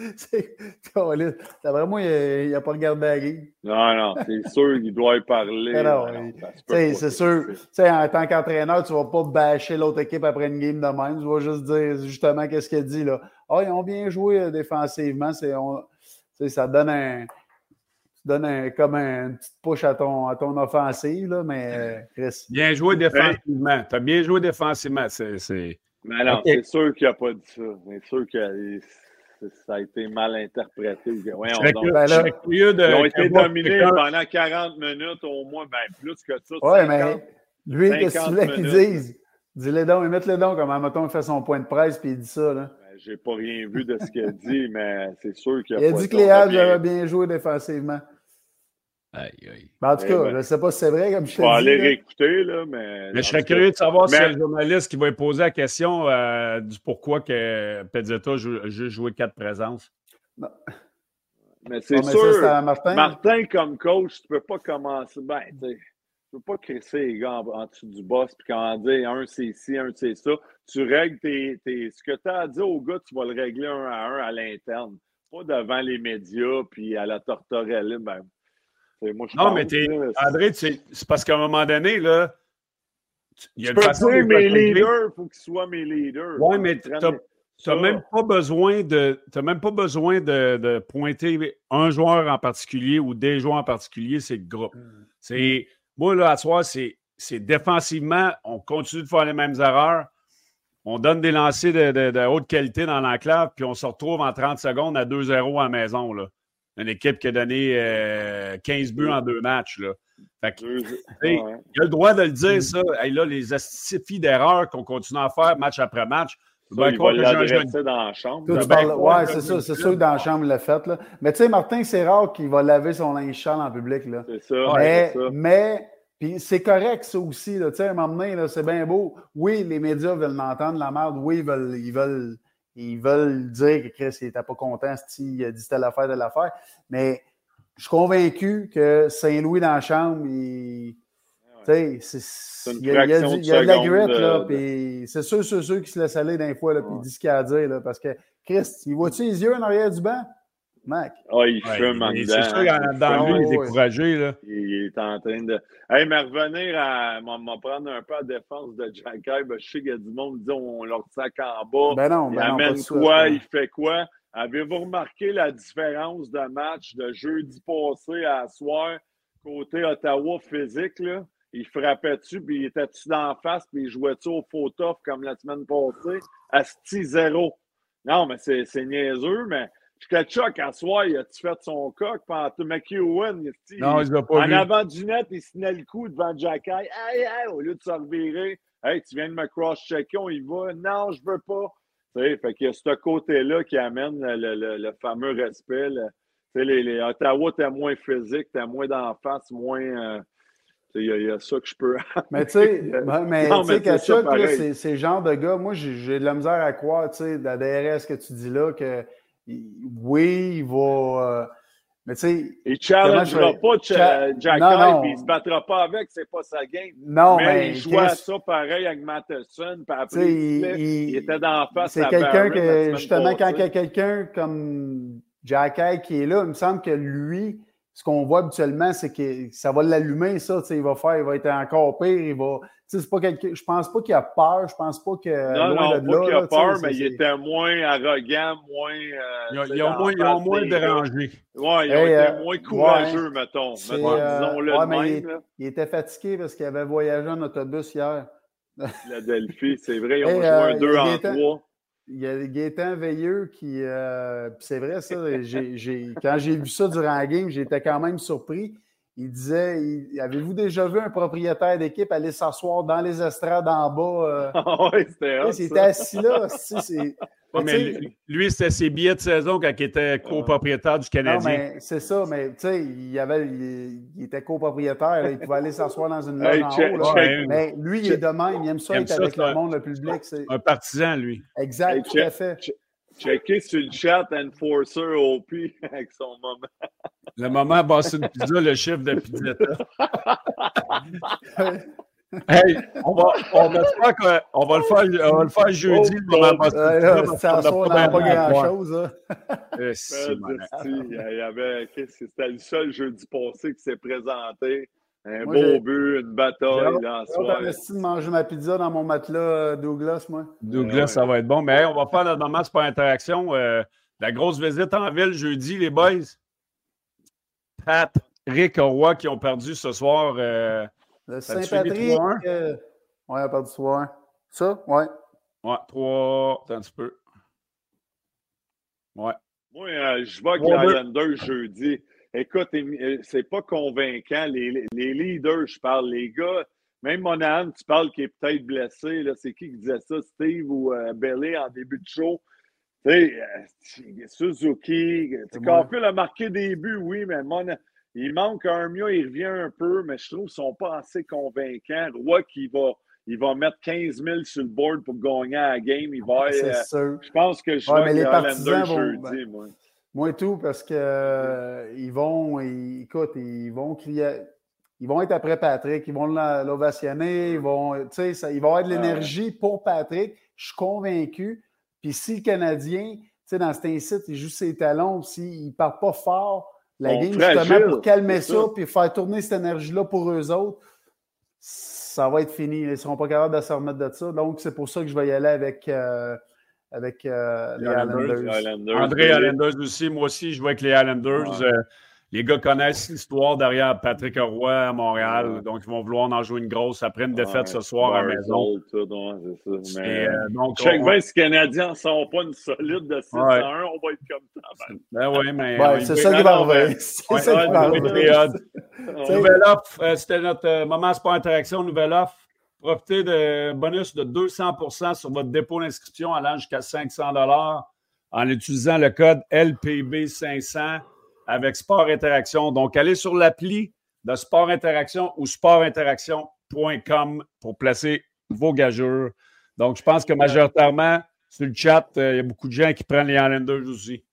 [LAUGHS] c'est vraiment, il n'a pas regardé la game. Non, non, c'est sûr qu'il doit y parler. c'est sûr. En tant qu'entraîneur, tu ne vas pas bâcher l'autre équipe après une game de même. Tu vas juste dire justement qu'est-ce qu'elle dit. Là. Ah, ils ont bien joué euh, défensivement. On, ça donne un. donne comme une petite push à ton, à ton offensive, là, mais euh, Chris. Bien joué défensivement. Tu as bien joué défensivement. C'est. Mais non, c'est sûr qu'il n'a pas dit ça. C'est sûr que ça a été mal interprété. Ouais, on, donc, ben ils ont été dominés pendant 40 minutes au moins, ben plus que ça. Oui, mais lui, qu'est-ce que tu voulais qu'il [LAUGHS] dise? Dis-le donc, mets-le donc, comme il fait son point de presse puis il dit ça. Là. Ben, J'ai pas rien vu de ce qu'il a dit, mais c'est sûr qu'il a Il a dit que les Habs avaient bien joué défensivement. Aïe, aïe. Ben, en tout cas, eh ben, je ne sais pas si c'est vrai, comme je te dis. On va aller réécouter, là, mais. Mais je serais curieux de savoir si c'est le journaliste qui va poser la question euh, du pourquoi que Pezzetta a juste joué quatre présences. Non. Mais c'est sûr, Martin. Martin. comme coach, tu ne peux pas commencer. Ben, tu ne peux pas crisser les gars en, dessous du boss puis quand dire un c'est ci, un c'est ça. Tu règles tes, ce que tu as à dire au gars, tu vas le régler un à un à l'interne. Pas devant les médias puis à la tortorelle. Ben, non, mais t'es, André, c'est parce qu'à un moment donné, là, il y a tu peux dire mes leaders, il faut qu'ils soient mes leaders. Oui, mais tu n'as même pas besoin de même pas besoin de, de, pointer un joueur en particulier ou des joueurs en particulier, c'est le groupe. Hmm. C'est, moi, là, à soir, c'est, c'est défensivement, on continue de faire les mêmes erreurs. On donne des lancers de, de haute qualité dans l'enclave, puis on se retrouve en 30 secondes à 2-0 à la maison. Là une équipe qui a donné 15 euh, buts en deux matchs. Là. il a le droit de le dire, ça. là, les astifies d'erreurs qu'on continue à faire match après match. il va l'adresser dans la chambre. Oui, c'est ça. C'est sûr que dans la chambre, il l'a fait. Là. Mais tu sais, Martin, c'est rare qu'il va laver son linge sale en public. C'est ça. Mais, mais c'est correct, ça aussi. Tu sais, à un moment donné, c'est bien beau. Oui, les médias veulent l'entendre, la merde. Oui, ils veulent, ils veulent ils veulent dire que Chris n'était pas content s'il a dit telle affaire, telle affaire. Mais je suis convaincu que Saint-Louis dans la chambre, il. il y a, de la grit, là, c'est sûr, ceux, ceux qui se laissent aller d'un fois, là, puis ils disent ce qu'il y a à dire, là, parce que, Christ, il voit-tu les yeux en arrière du banc? Mac. Ah, il fume en dedans. C'est sûr dans lui, il est découragé. Là. Il, est en train de. Hey, mais revenir à. M'en prendre un peu à défense de Jack ben, Je sais qu'il y a du monde qui dit on leur sac en bas. Ben non, il ben amène quoi, il fait quoi? Avez-vous remarqué la différence de match de jeudi passé à soir côté Ottawa physique? Là? Il frappait-tu, puis il était-tu d'en face, puis il jouait-tu au photo comme la semaine passée? À 6-0. Non, mais c'est niaiseux, mais Kachuk, à soir, il a-tu fait son coq pendant tout McEwen? Non, il l'a pas En avant du net, il se tenait le coup devant Jack Aïe, aïe, au lieu de se revirer. Hey, tu viens de me cross-checker, on y va. Non, je veux pas. Tu sais, fait qu'il y a ce côté-là qui amène le, le, fameux respect. Tu sais, les, les, Ottawa, t'es moins physique, t'es moins d'en face, moins. Euh, il y, a ça que je peux. [LAUGHS] mais tu sais, mais, mais Kachuk, c'est le genre de gars, moi, j'ai de la misère à croire, tu sais, d'adhérer ce que tu dis là, que oui, il va. Euh, mais tu sais. Il ne challengera pas Jack non, il ne se battra pas avec, c'est pas sa game. Non, mais, il jouait ça pareil avec Matheson, puis après, il, il, était dans face C'est quelqu'un que, justement, quand il y a quelqu'un comme Jack qui est là, il me semble que lui, ce qu'on voit habituellement, c'est que ça va l'allumer, ça. Il va faire, il va être encore pire. Il va. Pas quelque, je pense pas qu'il a peur. Je pense pas que. Non, non, pas qu'il a peur, mais il était moins arrogant, moins. Euh, il, a, moins, il moins dérangé. Oui, il a été euh, moins courageux, mettons. Euh, disons-le même. Il, était fatigué parce qu'il avait voyagé en autobus hier. La Delphi, c'est vrai, [LAUGHS] ils ont joué un 2 en 3. Il y a Gaétan Veilleux qui. c'est vrai, ça. [LAUGHS] quand j'ai vu ça durant la game, j'étais quand même surpris. Il disait Avez-vous déjà vu un propriétaire d'équipe aller s'asseoir dans les estrades en bas [LAUGHS] Ah oui, c'était Il était assis là. C'est [LAUGHS] mais lui, c'était ses billets de saison quand il était copropriétaire du Canadien. c'est ça, mais tu sais, il, avait, il, était copropriétaire, il pouvait aller s'asseoir dans une [LAUGHS] loge en haut. mais lui, il est de même, il aime ça être avec le monde, le public. Un partisan, lui. Exact, tout à fait. Checker sur le chat Enforcer OP [LAUGHS] avec son moment. Le moment Boston Pizza, le chiffre de Pizzetta. [LAUGHS] Hey, on va, on, va faire, on va le faire, on va le faire jeudi. Oh, oh, ça on n'a pas grand-chose. Hein. [LAUGHS] Eh, il y avait, c'était le seul jeudi passé qui s'est présenté. Un beau but, une bataille. En investi de manger ma pizza dans mon matelas euh, Douglas, moi. Douglas, ça va être bon. Mais on va faire notre moment pas interaction. Euh, la grosse visite en ville jeudi, les boys. Pat, Rick Roy qui ont perdu ce soir. Euh, le Saint-Patrick. Euh, ouais, pas du soir. Ça, ouais. Ouais, trois. Attends un petit peu. Ouais. Moi, euh, je vais avec les Islanders jeudi. Écoute, euh, c'est pas convaincant. Les, les, leaders, je parle, les gars, même Monahan, tu parles qui est peut-être blessé. C'est qui qui disait ça, Steve ou euh, en début de show? Tu sais, Suzuki, Caulfield a marqué des buts, oui, mais Monahan. Il manque un mieux, il revient un peu, mais je trouve qu'ils ne sont pas assez convaincants. Roy qui va, il va mettre 15 000 sur le board pour gagner à la game. Il va, C'est euh, sûr. Je pense que je ouais, vais les partisans vont, jeudi, moi. Moi et tout, parce que euh, ils vont, ils, écoute, ils vont crier. Ils vont être après Patrick, ils vont l'ovationner, ils vont, tu sais, ça, il va y avoir de l'énergie pour Patrick. Je suis convaincu. Puis si le Canadien, tu sais, dans cet incite, il joue ses talons, s'il ne part pas fort, la game, justement, pour calmer ça, puis faire tourner cette énergie-là pour eux autres, ça va être fini. Ils ne seront pas capables de se remettre de ça. Donc, c'est pour ça que je vais y aller avec, euh, avec euh, les, Islanders. André Islanders aussi. Moi aussi, je vais avec les Islanders. Euh, les gars connaissent l'histoire derrière Patrick Roy à Montréal, donc ils vont vouloir en jouer une grosse après une défaite ce soir à la maison. Mais, euh, donc, bien si les Canadiens ne sont pas une solide de 6 à 1, on va être comme ça. Ben oui, mais. [LAUGHS] c'est ça qui va arriver. C'est ça qui va arriver. Nouvelle offre, c'était notre moment sport interaction, nouvelle offre. Profitez de bonus de 200% sur votre dépôt d'inscription allant jusqu'à 500 en utilisant le code LPB500 avec Sport Interaction. Donc, allez sur l'appli de Sport Interaction ou sportinteraction.com pour placer vos gageurs. Donc, je pense que majoritairement, sur le chat, euh, il y a beaucoup de gens qui prennent les Islanders aussi.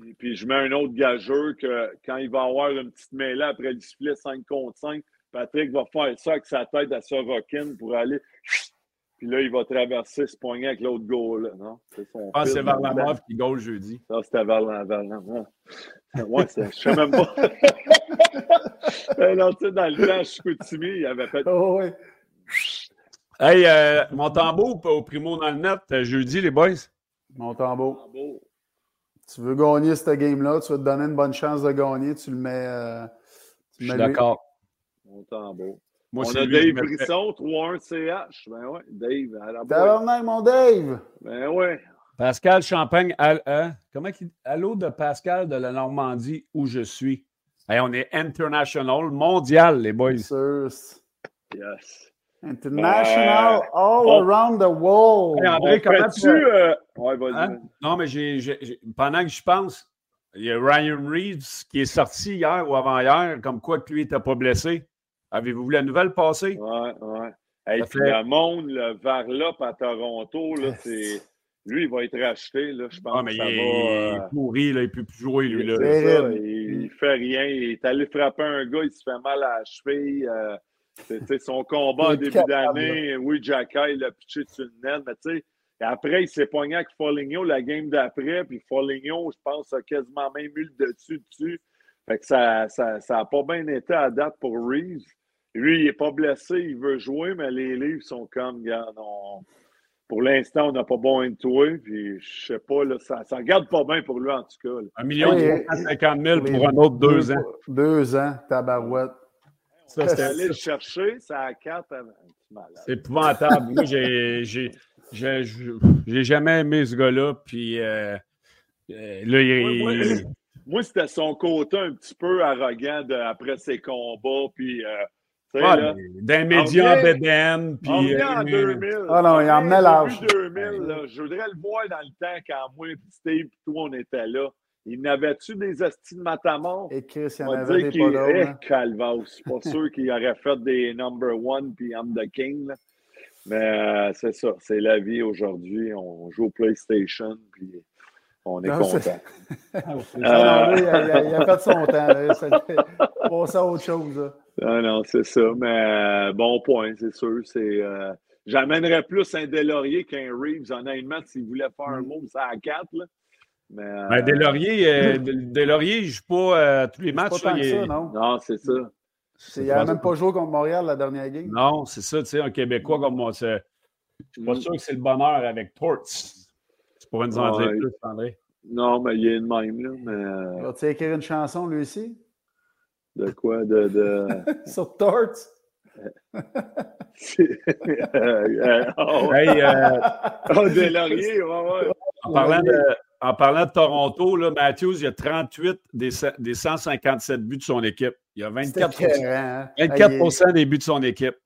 Puis, puis, je mets un autre gageur que quand il va avoir une petite mêlée après le display 5 contre 5, Patrick va faire ça avec sa tête à Sorokin pour aller puis là, il va traverser ce poignet avec l'autre goal. Non? C'est son ah, c'est Varlamov qui goal jeudi. Ça, c'était Varlamov. Ouais, je ne sais même pas. [LAUGHS] non, tu sais, dans le temps, Chicoutimi, il avait fait. Oh, oui. Hey, euh, au primo dans le net, euh, jeudi, les boys? Mon tambour. Tu veux gagner cette game-là, tu vas te donner une bonne chance de gagner, tu le mets. Euh, je suis d'accord. Mon tambour. Moi, on a Dave Brisson, 3-1 CH. Ben ouais, Dave. À la Tabarnak, mon Dave. Ben ouais. Pascal Champagne, à, comment il, à l'eau de Pascal de la Normandie où je suis. on est international, mondial, les boys. Yes. International, euh, all around the world. André, comment tu... Euh... Ouais, hein? Non, mais j'ai, pendant que je pense, il y a Ryan Reeves qui est sorti hier ou avant-hier, comme quoi que lui n'était pas blessé. Avez-vous vu la nouvelle passer? Oui, oui. Et puis le monde, le Varlop à Toronto, là, c'est. Lui, il va être racheté, là, je pense. Ah, mais ça il, va, est, il est pourri, là, il ne peut plus jouer, lui. Là. Ça, il, ne fait rien. Il est allé frapper un gars, il se fait mal à la cheville. Euh, c'est son combat en début d'année. Oui, Jacky, il a pitché sur le net, mais tu sais, après, il s'est pogné avec Foligno la game d'après, puis Foligno, je pense, a quasiment même eu le dessus dessus. Fait que ça n'a ça, ça a pas bien été à date pour Reeves. Lui, il n'est pas blessé, il veut jouer, mais les livres sont comme, regarde, pour l'instant, on n'a pas besoin de toi. Puis, je sais pas, là, ça ne regarde pas bien pour lui, en tout cas. Un million et 50 000 pour un autre deux, ans. Deux ans, tabarouette. Ça, c'est allé le chercher, ça a quatre C'est épouvantable. Moi, j'ai, j'ai, j'ai, jamais aimé ce gars-là. Puis euh, euh, là, il, moi, c'était son côté un petit peu arrogant après ses combats. Puis, euh, d'un média en BDN. Puis, en 2000. Ah non, il emmenait l'âge. 2000, je voudrais le voir dans le temps quand moi, Steve et toi, on était là. Il n'avait-tu des hosties de matamor? Et Chris, il y en avait des pas d'autres. Hein. [LAUGHS] Calvas. pas sûr qu'il aurait fait des number one puis I'm the king. Là. Mais euh, c'est ça, c'est la vie aujourd'hui. On joue au PlayStation puis on est content. [LAUGHS] il, a, fait son [LAUGHS] temps. On passe à autre chose. Ah non, c'est ça. Mais euh, bon point, c'est sûr. C'est. Euh, j'amènerais plus un Delaurier qu'un Reeves, honnêtement, s'il voulait faire un mm. move, ça à 4. Là. Mais, euh... ben, Delaurier, Delaurier, je joue pas tous les matchs. Pas tant que ça, non? Non, c'est ça. Il n'a même pas joué contre Montréal la dernière game. Non, c'est ça, tu sais, un Québécois comme moi. Je ne suis pas mm. sûr que c'est le bonheur avec Torts. Tu pourrais nous en dire plus, André. Non, mais il y a une même, là. Mais... Euh, tu écrire une chanson, lui aussi? De quoi? De, de... [LAUGHS] Sur Torts? oh. [LAUGHS] Hey, euh... oh, Delaurier, ouais, ouais. En parlant de, en parlant de Toronto, là, Matthews, il y a 38 des, des 157 buts de son équipe. Il y a 24, 24% hein? des buts de son équipe.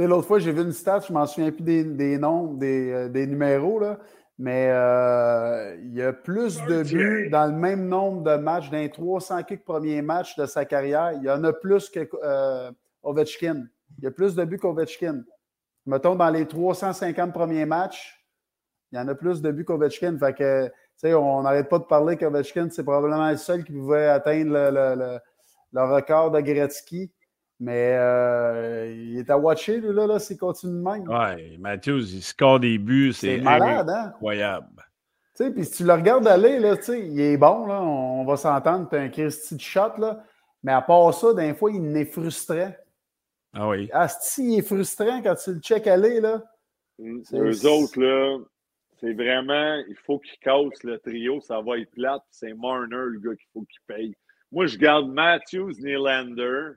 L'autre fois, j'ai vu une stat, je ne m'en souviens plus des, des noms, des, euh, des, numéros, là, mais euh, il y a plus de buts dans le même nombre de matchs, dans les 300 quelques premiers matchs de sa carrière. Il y en a plus que euh, Ovechkin. Il y a plus de buts qu'Ovechkin. Mettons, dans les 350 premiers matchs, il y en a plus de buts qu'Ovechkin. Fait que on n'arrête pas de parler qu'Ovechkin, c'est probablement le seul qui pouvait atteindre le, record de Gretzky. Mais euh, il est à watcher, lui, là, là s'il continue de même. Oui, Matthews, il score des buts, c'est malade, hein? incroyable. Puis si tu le regardes aller, là, il est bon, là, on va s'entendre, tu un Christy de shot, là, mais à part ça, d'un fois, il est frustrant. Ah oui. Asti, il est frustrant quand tu le check aller, là. Mm, eux autres, là, c'est vraiment, il faut qu'il casse le trio, ça va être plate, c'est Marner, le gars qu'il faut qu'il paye. Moi, je garde Matthews, Nylander,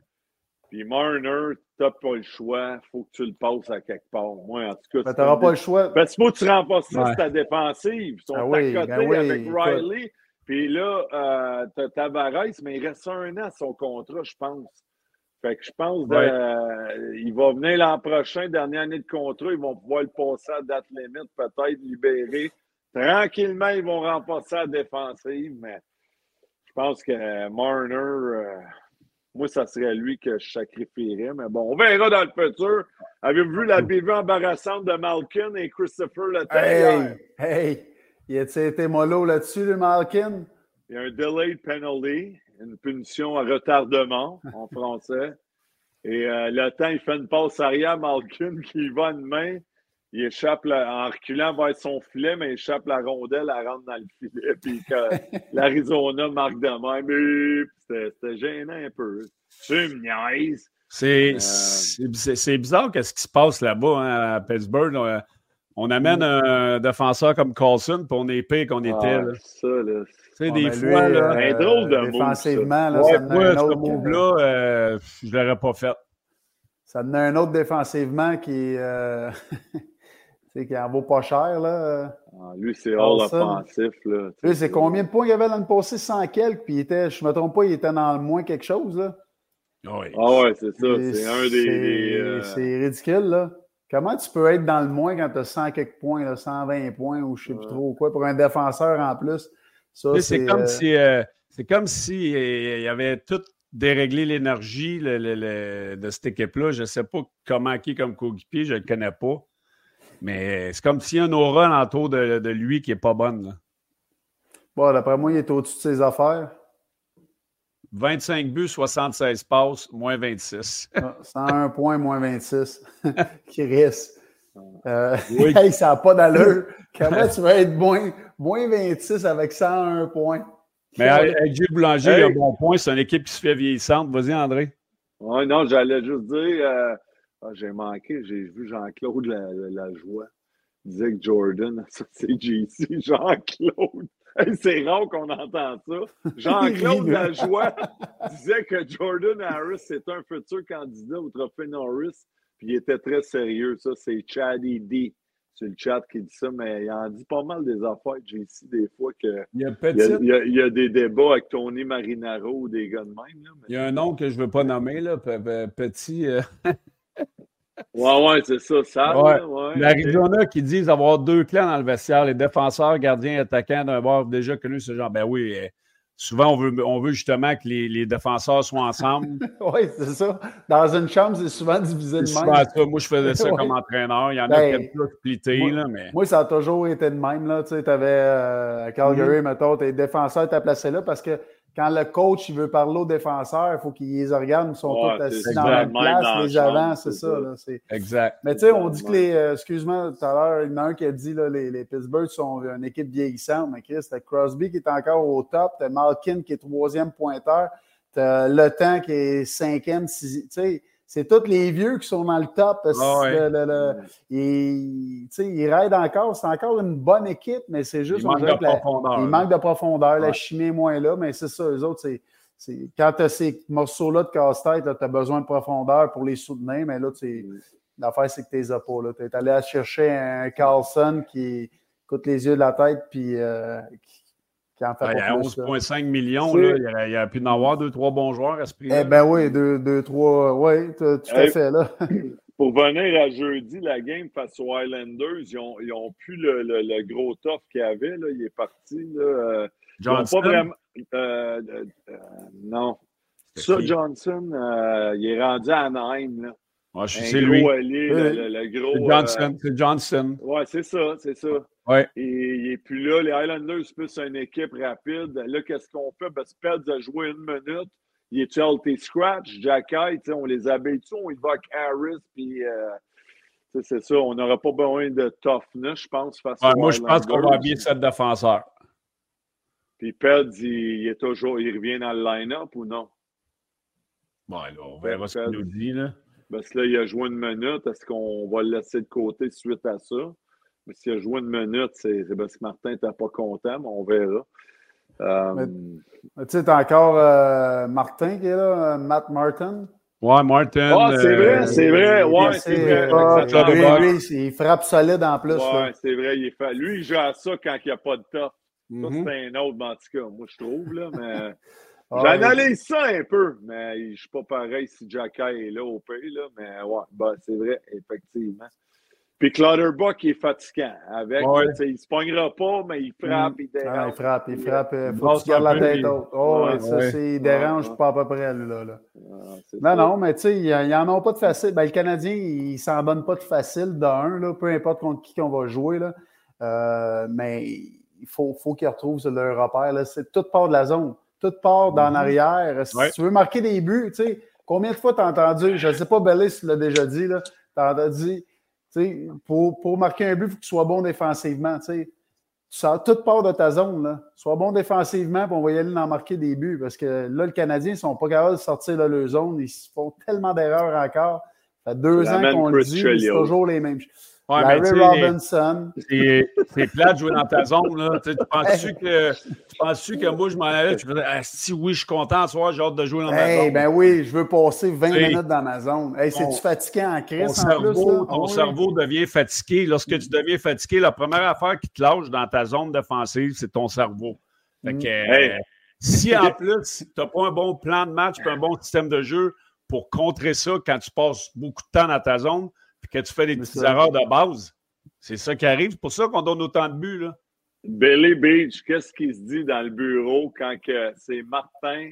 puis Marner, t'as pas le choix, il faut que tu le passes à quelque part. Moi, en tout cas, ben, tu n'auras pas le choix. Parce que tu remportes ça, c'est ta défensive. Ils sont ah à côté ben avec Riley. Puis là, euh, t'as Tavares, mais il reste un an à son contrat, je pense. Fait que je pense qu'il euh, va venir l'an prochain, dernière année de contrat, ils vont pouvoir le passer à date limite, peut-être libérer. Tranquillement, ils vont remporter la défensive, mais je pense que Marner, euh, moi, ça serait lui que je sacrifierais. Mais bon, on verra dans le futur. Avez-vous vu la bévue embarrassante de Malkin et Christopher Le Hey, hey, il a été mollo là-dessus, le Malkin? Il y a un delayed penalty une punition à retardement en [LAUGHS] français. Et euh, le temps, il fait une passe arrière, Malkin qui va une main, il échappe en reculant vers son filet, mais il échappe la rondelle, à rentrer dans le filet, [LAUGHS] puis l'Arizona marque de même. C'était gênant un peu. Tu me niaises. C'est euh, bizarre qu'est-ce qui se passe là-bas hein, à Pittsburgh. On amène mm. un défenseur comme Carlson, puis on est pire qu'on était. Ah, ça, là, tu sais, des fois, là, un drôle de défensivement, là, ça moi, un autre, ce move-là, euh, je ne l'aurais pas fait. Ça donne un autre défensivement qui, euh, [LAUGHS] qui en vaut pas cher. Là. Ah, lui, c'est all offensif. Là. Lui, c'est combien de points il y avait dans le passé? 100 quelques, puis il était, je ne me trompe pas, il était dans le moins quelque chose. Là. Ah oui, ah ouais, c'est ça. C'est un des. C'est euh, ridicule, là. Comment tu peux être dans le moins quand tu as 100 quelques points, là, 120 points ou je ne sais plus trop quoi, pour un défenseur en plus? C'est comme, euh, si, euh, comme si euh, il y avait tout déréglé l'énergie de cette équipe-là. Je ne sais pas comment qui est comme coéquipier, je ne le connais pas. Mais c'est comme s'il y a une aura autour de, de lui qui n'est pas bonne. Bon, d'après moi, il est au-dessus de ses affaires. 25 buts, 76 passes, moins 26. 101 ah, [LAUGHS] points, moins 26. Chris. [LAUGHS] Euh, oui. [LAUGHS] ça n'a pas d'allure. Comment tu vas être moins, moins 26 avec 101 points? Mais avec Boulanger, il a un bon point. C'est une équipe qui se fait vieillissante. Vas-y, André. Oui, non, j'allais juste dire. Euh, ah, j'ai manqué, j'ai vu Jean-Claude la, la, joie. Il disait que Jordan, [LAUGHS] ça c'est JC, Jean-Claude. [LAUGHS] c'est rare qu'on entend ça. [LAUGHS] Jean-Claude Lajoie disait que Jordan Harris c'est un futur candidat au trophée Norris, puis il était très sérieux. Ça, c'est Chaddy D sur le chat qui dit ça, mais il en dit pas mal des affaires, JC, des fois que. Il y a, il y a, des débats avec Tony Marinaro ou des gars de même. Là, Il y a un nom que je ne veux pas nommer, là, petit. Euh, Ouais, ouais, c'est ça. ça ouais. L'Arizona qui disent avoir deux clans dans le vestiaire, les défenseurs, gardiens, attaquants d'un bord déjà connu ce genre. Ben oui, euh, souvent on veut, on veut justement que les, les défenseurs soient ensemble. [LAUGHS] oui, c'est ça. Dans une chambre, c'est souvent divisé de même. Ça. Moi, je faisais ça [LAUGHS] comme entraîneur. Il y en a ben, qui plus splitté. Moi, là, mais... moi, ça a toujours été de même. Tu sais, avais euh, à Calgary, mm-hmm. mettons, tes défenseurs étaient placés là parce que quand le coach il veut parler aux défenseurs, il faut qu'ils les regardent, ils sont tous assis dans la même place, les avants, c'est ça. Là, exact. Mais tu sais, on dit que les. Euh, excuse-moi, tout à l'heure, il y en a un qui a dit là, les, les Pittsburgh sont une équipe vieillissante. Mais Chris, t'as Crosby qui est encore au top, t'as Malkin qui est troisième pointeur, t'as Le Temps qui est cinquième, sixième. Tu sais, c'est tous les vieux qui sont dans le top. Oh, il, il raide encore. C'est encore une bonne équipe, mais c'est juste. Il manque de profondeur. il manque de profondeur. La chimie est moins là, mais c'est ça. Eux autres, c'est. Quand tu as ces morceaux-là de casse-tête, tu as besoin de profondeur pour les soutenir, mais là, l'affaire, c'est que tu les as pas. Tu es allé chercher un Carlson qui coûte les yeux de la tête puis euh, il y a 11,5 millions. Là. Il, y a, pu en avoir deux, trois bons joueurs à ce prix. Eh bien oui, deux, deux, trois. Oui, tout à fait. Là. [CLEARS THROAT] Pour venir à jeudi, la game face aux Highlanders, ils n'ont ils ont plus le, le, gros tough qu'il y avait. Là. Il est parti. Là. Euh, Johnson? Pas vraiment, euh, euh, non. Ça, Johnson, il est rendu à Anaheim. Là. Ah, c'est lui. le, gros. Johnson. c'est Johnson. Oui, c'est ça, c'est ça. Ouais. Et il n'est plus là. Les Highlanders, plus une équipe rapide. Là, qu'est-ce qu'on fait? Ben, Speds a joué une minute. Il est LT Scratch, Jacky, on les habille-tu? On avec Harris, puis euh, c'est ça. On n'aura pas besoin de toughness, je pense, face ouais, Moi, je pense qu'on va habiller sept défenseurs. Puis Peds, il, est toujours, il revient dans le line-up ou non? Bon, là, on verra ce qu'il nous dit. Là. Parce que là, il a joué une minute. Est-ce qu'on va le laisser de côté suite à ça? Mais s'il a joué une minute, c'est parce que Martin n'était pas content, mais on verra. Euh, tu sais, t'as encore euh, Martin qui est là, euh, Matt Martin? Ouais, Martin. Ah, c'est vrai, c'est vrai. Ouais, c'est vrai. lui, il frappe solide en plus. Ouais, c'est vrai. Il fait... Lui, il joue à ça quand il n'y a pas de top. Ça, mhm. c'est un autre, en tout cas, moi, je trouve. Là, mais... [LAUGHS] J'analyse ça un peu, mais je ne suis pas pareil si Jacky est là au pays. Là, mais ouais, bah, c'est vrai, effectivement. Puis Clutterbuck, est fatigant. Avec, Il ne se pognera pas, mais il frappe, il dérange. Ah, il frappe, il frappe. Il faut qu'il garde la tête haute. Oh, ça, c'est, il dérange pas à peu près, lui, là. là. Ah, non, non, mais tu sais, ils n'en ont pas de facile. Ben, le Canadien, il ne s'en donne pas de facile d'un, là, peu importe contre qui on va jouer. Là. Euh, mais il faut, faut qu'ils retrouvent leur repère. Là. C'est toute part de la zone. Toute part d'en arrière. Si tu veux marquer des buts, tu sais, combien de fois tu as entendu, je ne sais pas, Bellis l'a déjà dit, tu as entendu pour, pour, marquer un but, il faut que tu sois bon défensivement. Tu sors toute part de ta zone. Là. Sois bon défensivement, puis on va y aller en marquer des buts. Parce que là, le Canadien, ils ne sont pas capables de sortir de leur zone. Ils font tellement d'erreurs encore. Ça fait deux ans qu'on le dit, c'est toujours les mêmes choses. Ouais, Larry Robinson. C'est plat de jouer dans ta zone. Là. Tu penses-tu que, penses que moi, je m'en allais? Tu faisais, ah, si oui, je suis content ce soir, j'ai hâte de jouer dans ma zone. Ben oui, je veux passer 20 minutes dans ma zone. Hey, C'est-tu fatiguant en crise? Ton, cerveau, ton ah cerveau devient fatigué. Lorsque tu deviens fatigué, la première affaire qui te lâche dans ta zone défensive, c'est ton cerveau. Fait mm. que, euh, si en [LAUGHS] plus, tu n'as pas un bon plan de match et un bon système de jeu pour contrer ça quand tu passes beaucoup de temps dans ta zone, que tu fais des petites erreurs de base. C'est ça qui arrive. C'est pour ça qu'on donne autant de buts. Là. Billy Beach, qu'est-ce qui se dit dans le bureau quand c'est Martin,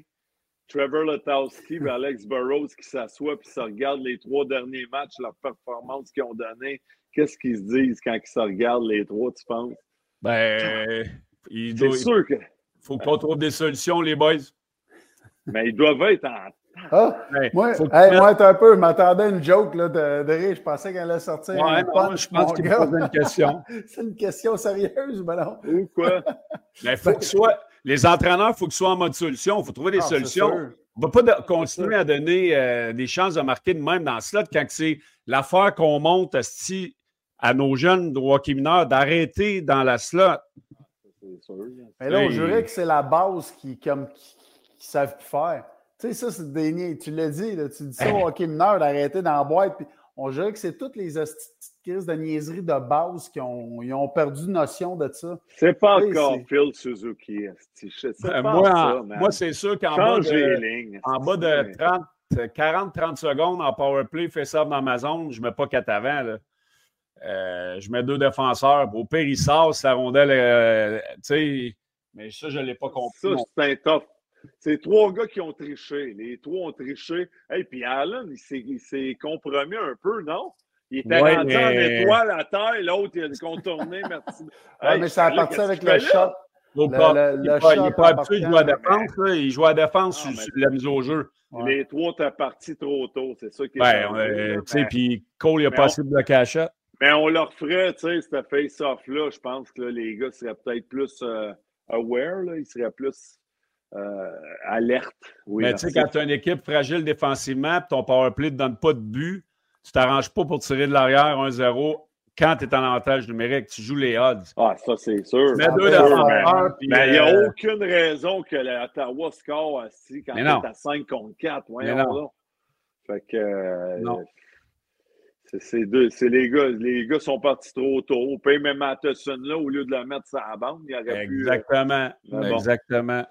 Trevor Letowski et Alex Burrows qui s'assoient et se regardent les trois derniers matchs, leur performance qu'ils ont donné? Qu'est-ce qu'ils se disent quand ils se regardent les trois, tu penses? Ben, c'est sûr que. faut qu'on trouve des solutions, les boys. Mais ils doivent être en ah, moi, moi un peu, je m'attendais à une joke là, de, de rire. Je pensais qu'elle allait sortir. Ouais, non, je pense qu'il me posait une question. [LAUGHS] C'est une question sérieuse, mais non. Ou quoi? Mais [LAUGHS] faut que soit. les entraîneurs, il faut qu'ils soient en mode solution. Il faut trouver des Ah, solutions. On ne va pas de- continuer à donner euh, des chances de marquer de même dans le slot quand c'est l'affaire qu'on monte asti, à nos jeunes de hockey mineur d'arrêter dans la slot. C'est sûr. Mais là, on jurait que c'est la base qui comme qui, qui savent plus faire. Tu sais, ça, c'est des niais. Tu l'as dit, là, tu dis ça au hockey mineur d'arrêter dans la boîte. Puis on jurait que c'est toutes les crises de niaiseries de base qui ont, ils ont perdu notion de ça. C'est pas Oui, encore c'est- Phil Suzuki. sais pas moi, ça, moi c'est sûr qu'en bas de, en bas de esti. 30, 40-30 secondes en powerplay, fait ça dans ma zone, je ne mets pas quatre avant. là. Euh, je mets deux défenseurs. Au pire, il sort, rondelle, euh, tu sais, mais ça, je ne l'ai pas compris. Ça, c'est un top. C'est trois gars qui ont triché. Les trois ont triché. Et puis Allen, il s'est- compromis un peu, non? Il était Ouais, rendu en étoile à terre, l'autre, il a contourné. merci. [LAUGHS] Ouais, Hey, mais ça a parti avec le shot. Le- le- il n'est pas, habitué de jouer à défense. là. Il joue à défense Ah, sur, la mise au jeu. Ouais. Les trois, t'es parti trop tôt. C'est ça qui est Ben, puis Cole, il a mais pas on- de shot. Mais on leur ferait, tu sais, ce face-off-là. Je pense que là, les gars seraient peut-être plus euh, aware, là. ils seraient plus euh, alertes. Oui, Mais tu sais, quand tu as une équipe fragile défensivement, ton powerplay ne te donne pas de but, tu t'arranges pas pour tirer de l'arrière 1-0 quand tu es en avantage numérique. Tu joues les odds. Ah, ça, c'est sûr. Deux défenseurs, Mais il n'y a euh, aucune raison que l'Ottawa score assis quand tu non. à 5 contre 4. Mais Voyons non. donc. Fait que. euh, Non. C'est- deux. C'est les gars. Les gars sont partis trop tôt. On paye même Matheson là, au lieu de le mettre sur la bande, il aurait pu. euh, Exactement. bon. Exactement.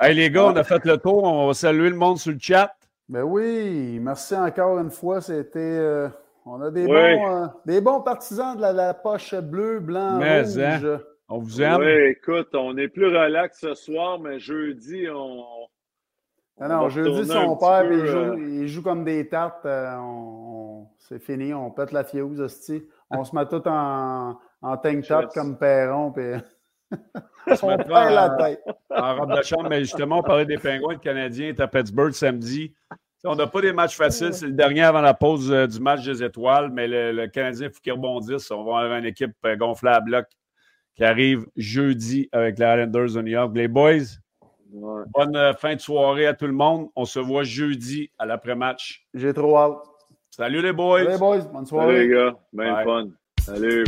Hey, les gars, on a fait le tour. On va saluer le monde sur le chat. Ben oui, merci encore une fois. C'était. euh, on a des, Oui. bons, euh, des bons partisans de la, la poche bleu, blanc, Mais, rouge. hein. On vous aime. Oui, écoute, on est plus relax ce soir, mais jeudi, on. On non, va jeudi, petit puis il, peu, joue, euh, il joue comme des tartes. euh, on- on- c'est fini, on pète la fuse, hostie. On se met tout en, en tank top comme Perron, puis [LAUGHS] on perd la en- tête. en robe de chambre, mais justement, on parlait des Pingouins de Canadiens à Pittsburgh samedi. On n'a pas des matchs faciles. C'est le dernier avant la pause euh, du match des étoiles, mais le, le Canadien, il faut qu'il rebondisse. On va avoir une équipe gonflée à bloc qui arrive jeudi avec les Islanders de New York. Les boys, ouais. bonne euh, fin de soirée à tout le monde. On se voit jeudi à l'après-match. J'ai trop hâte. Salut les boys! Allez, boys, bonne soirée. Salut les gars, bien Bye. fun. Salut.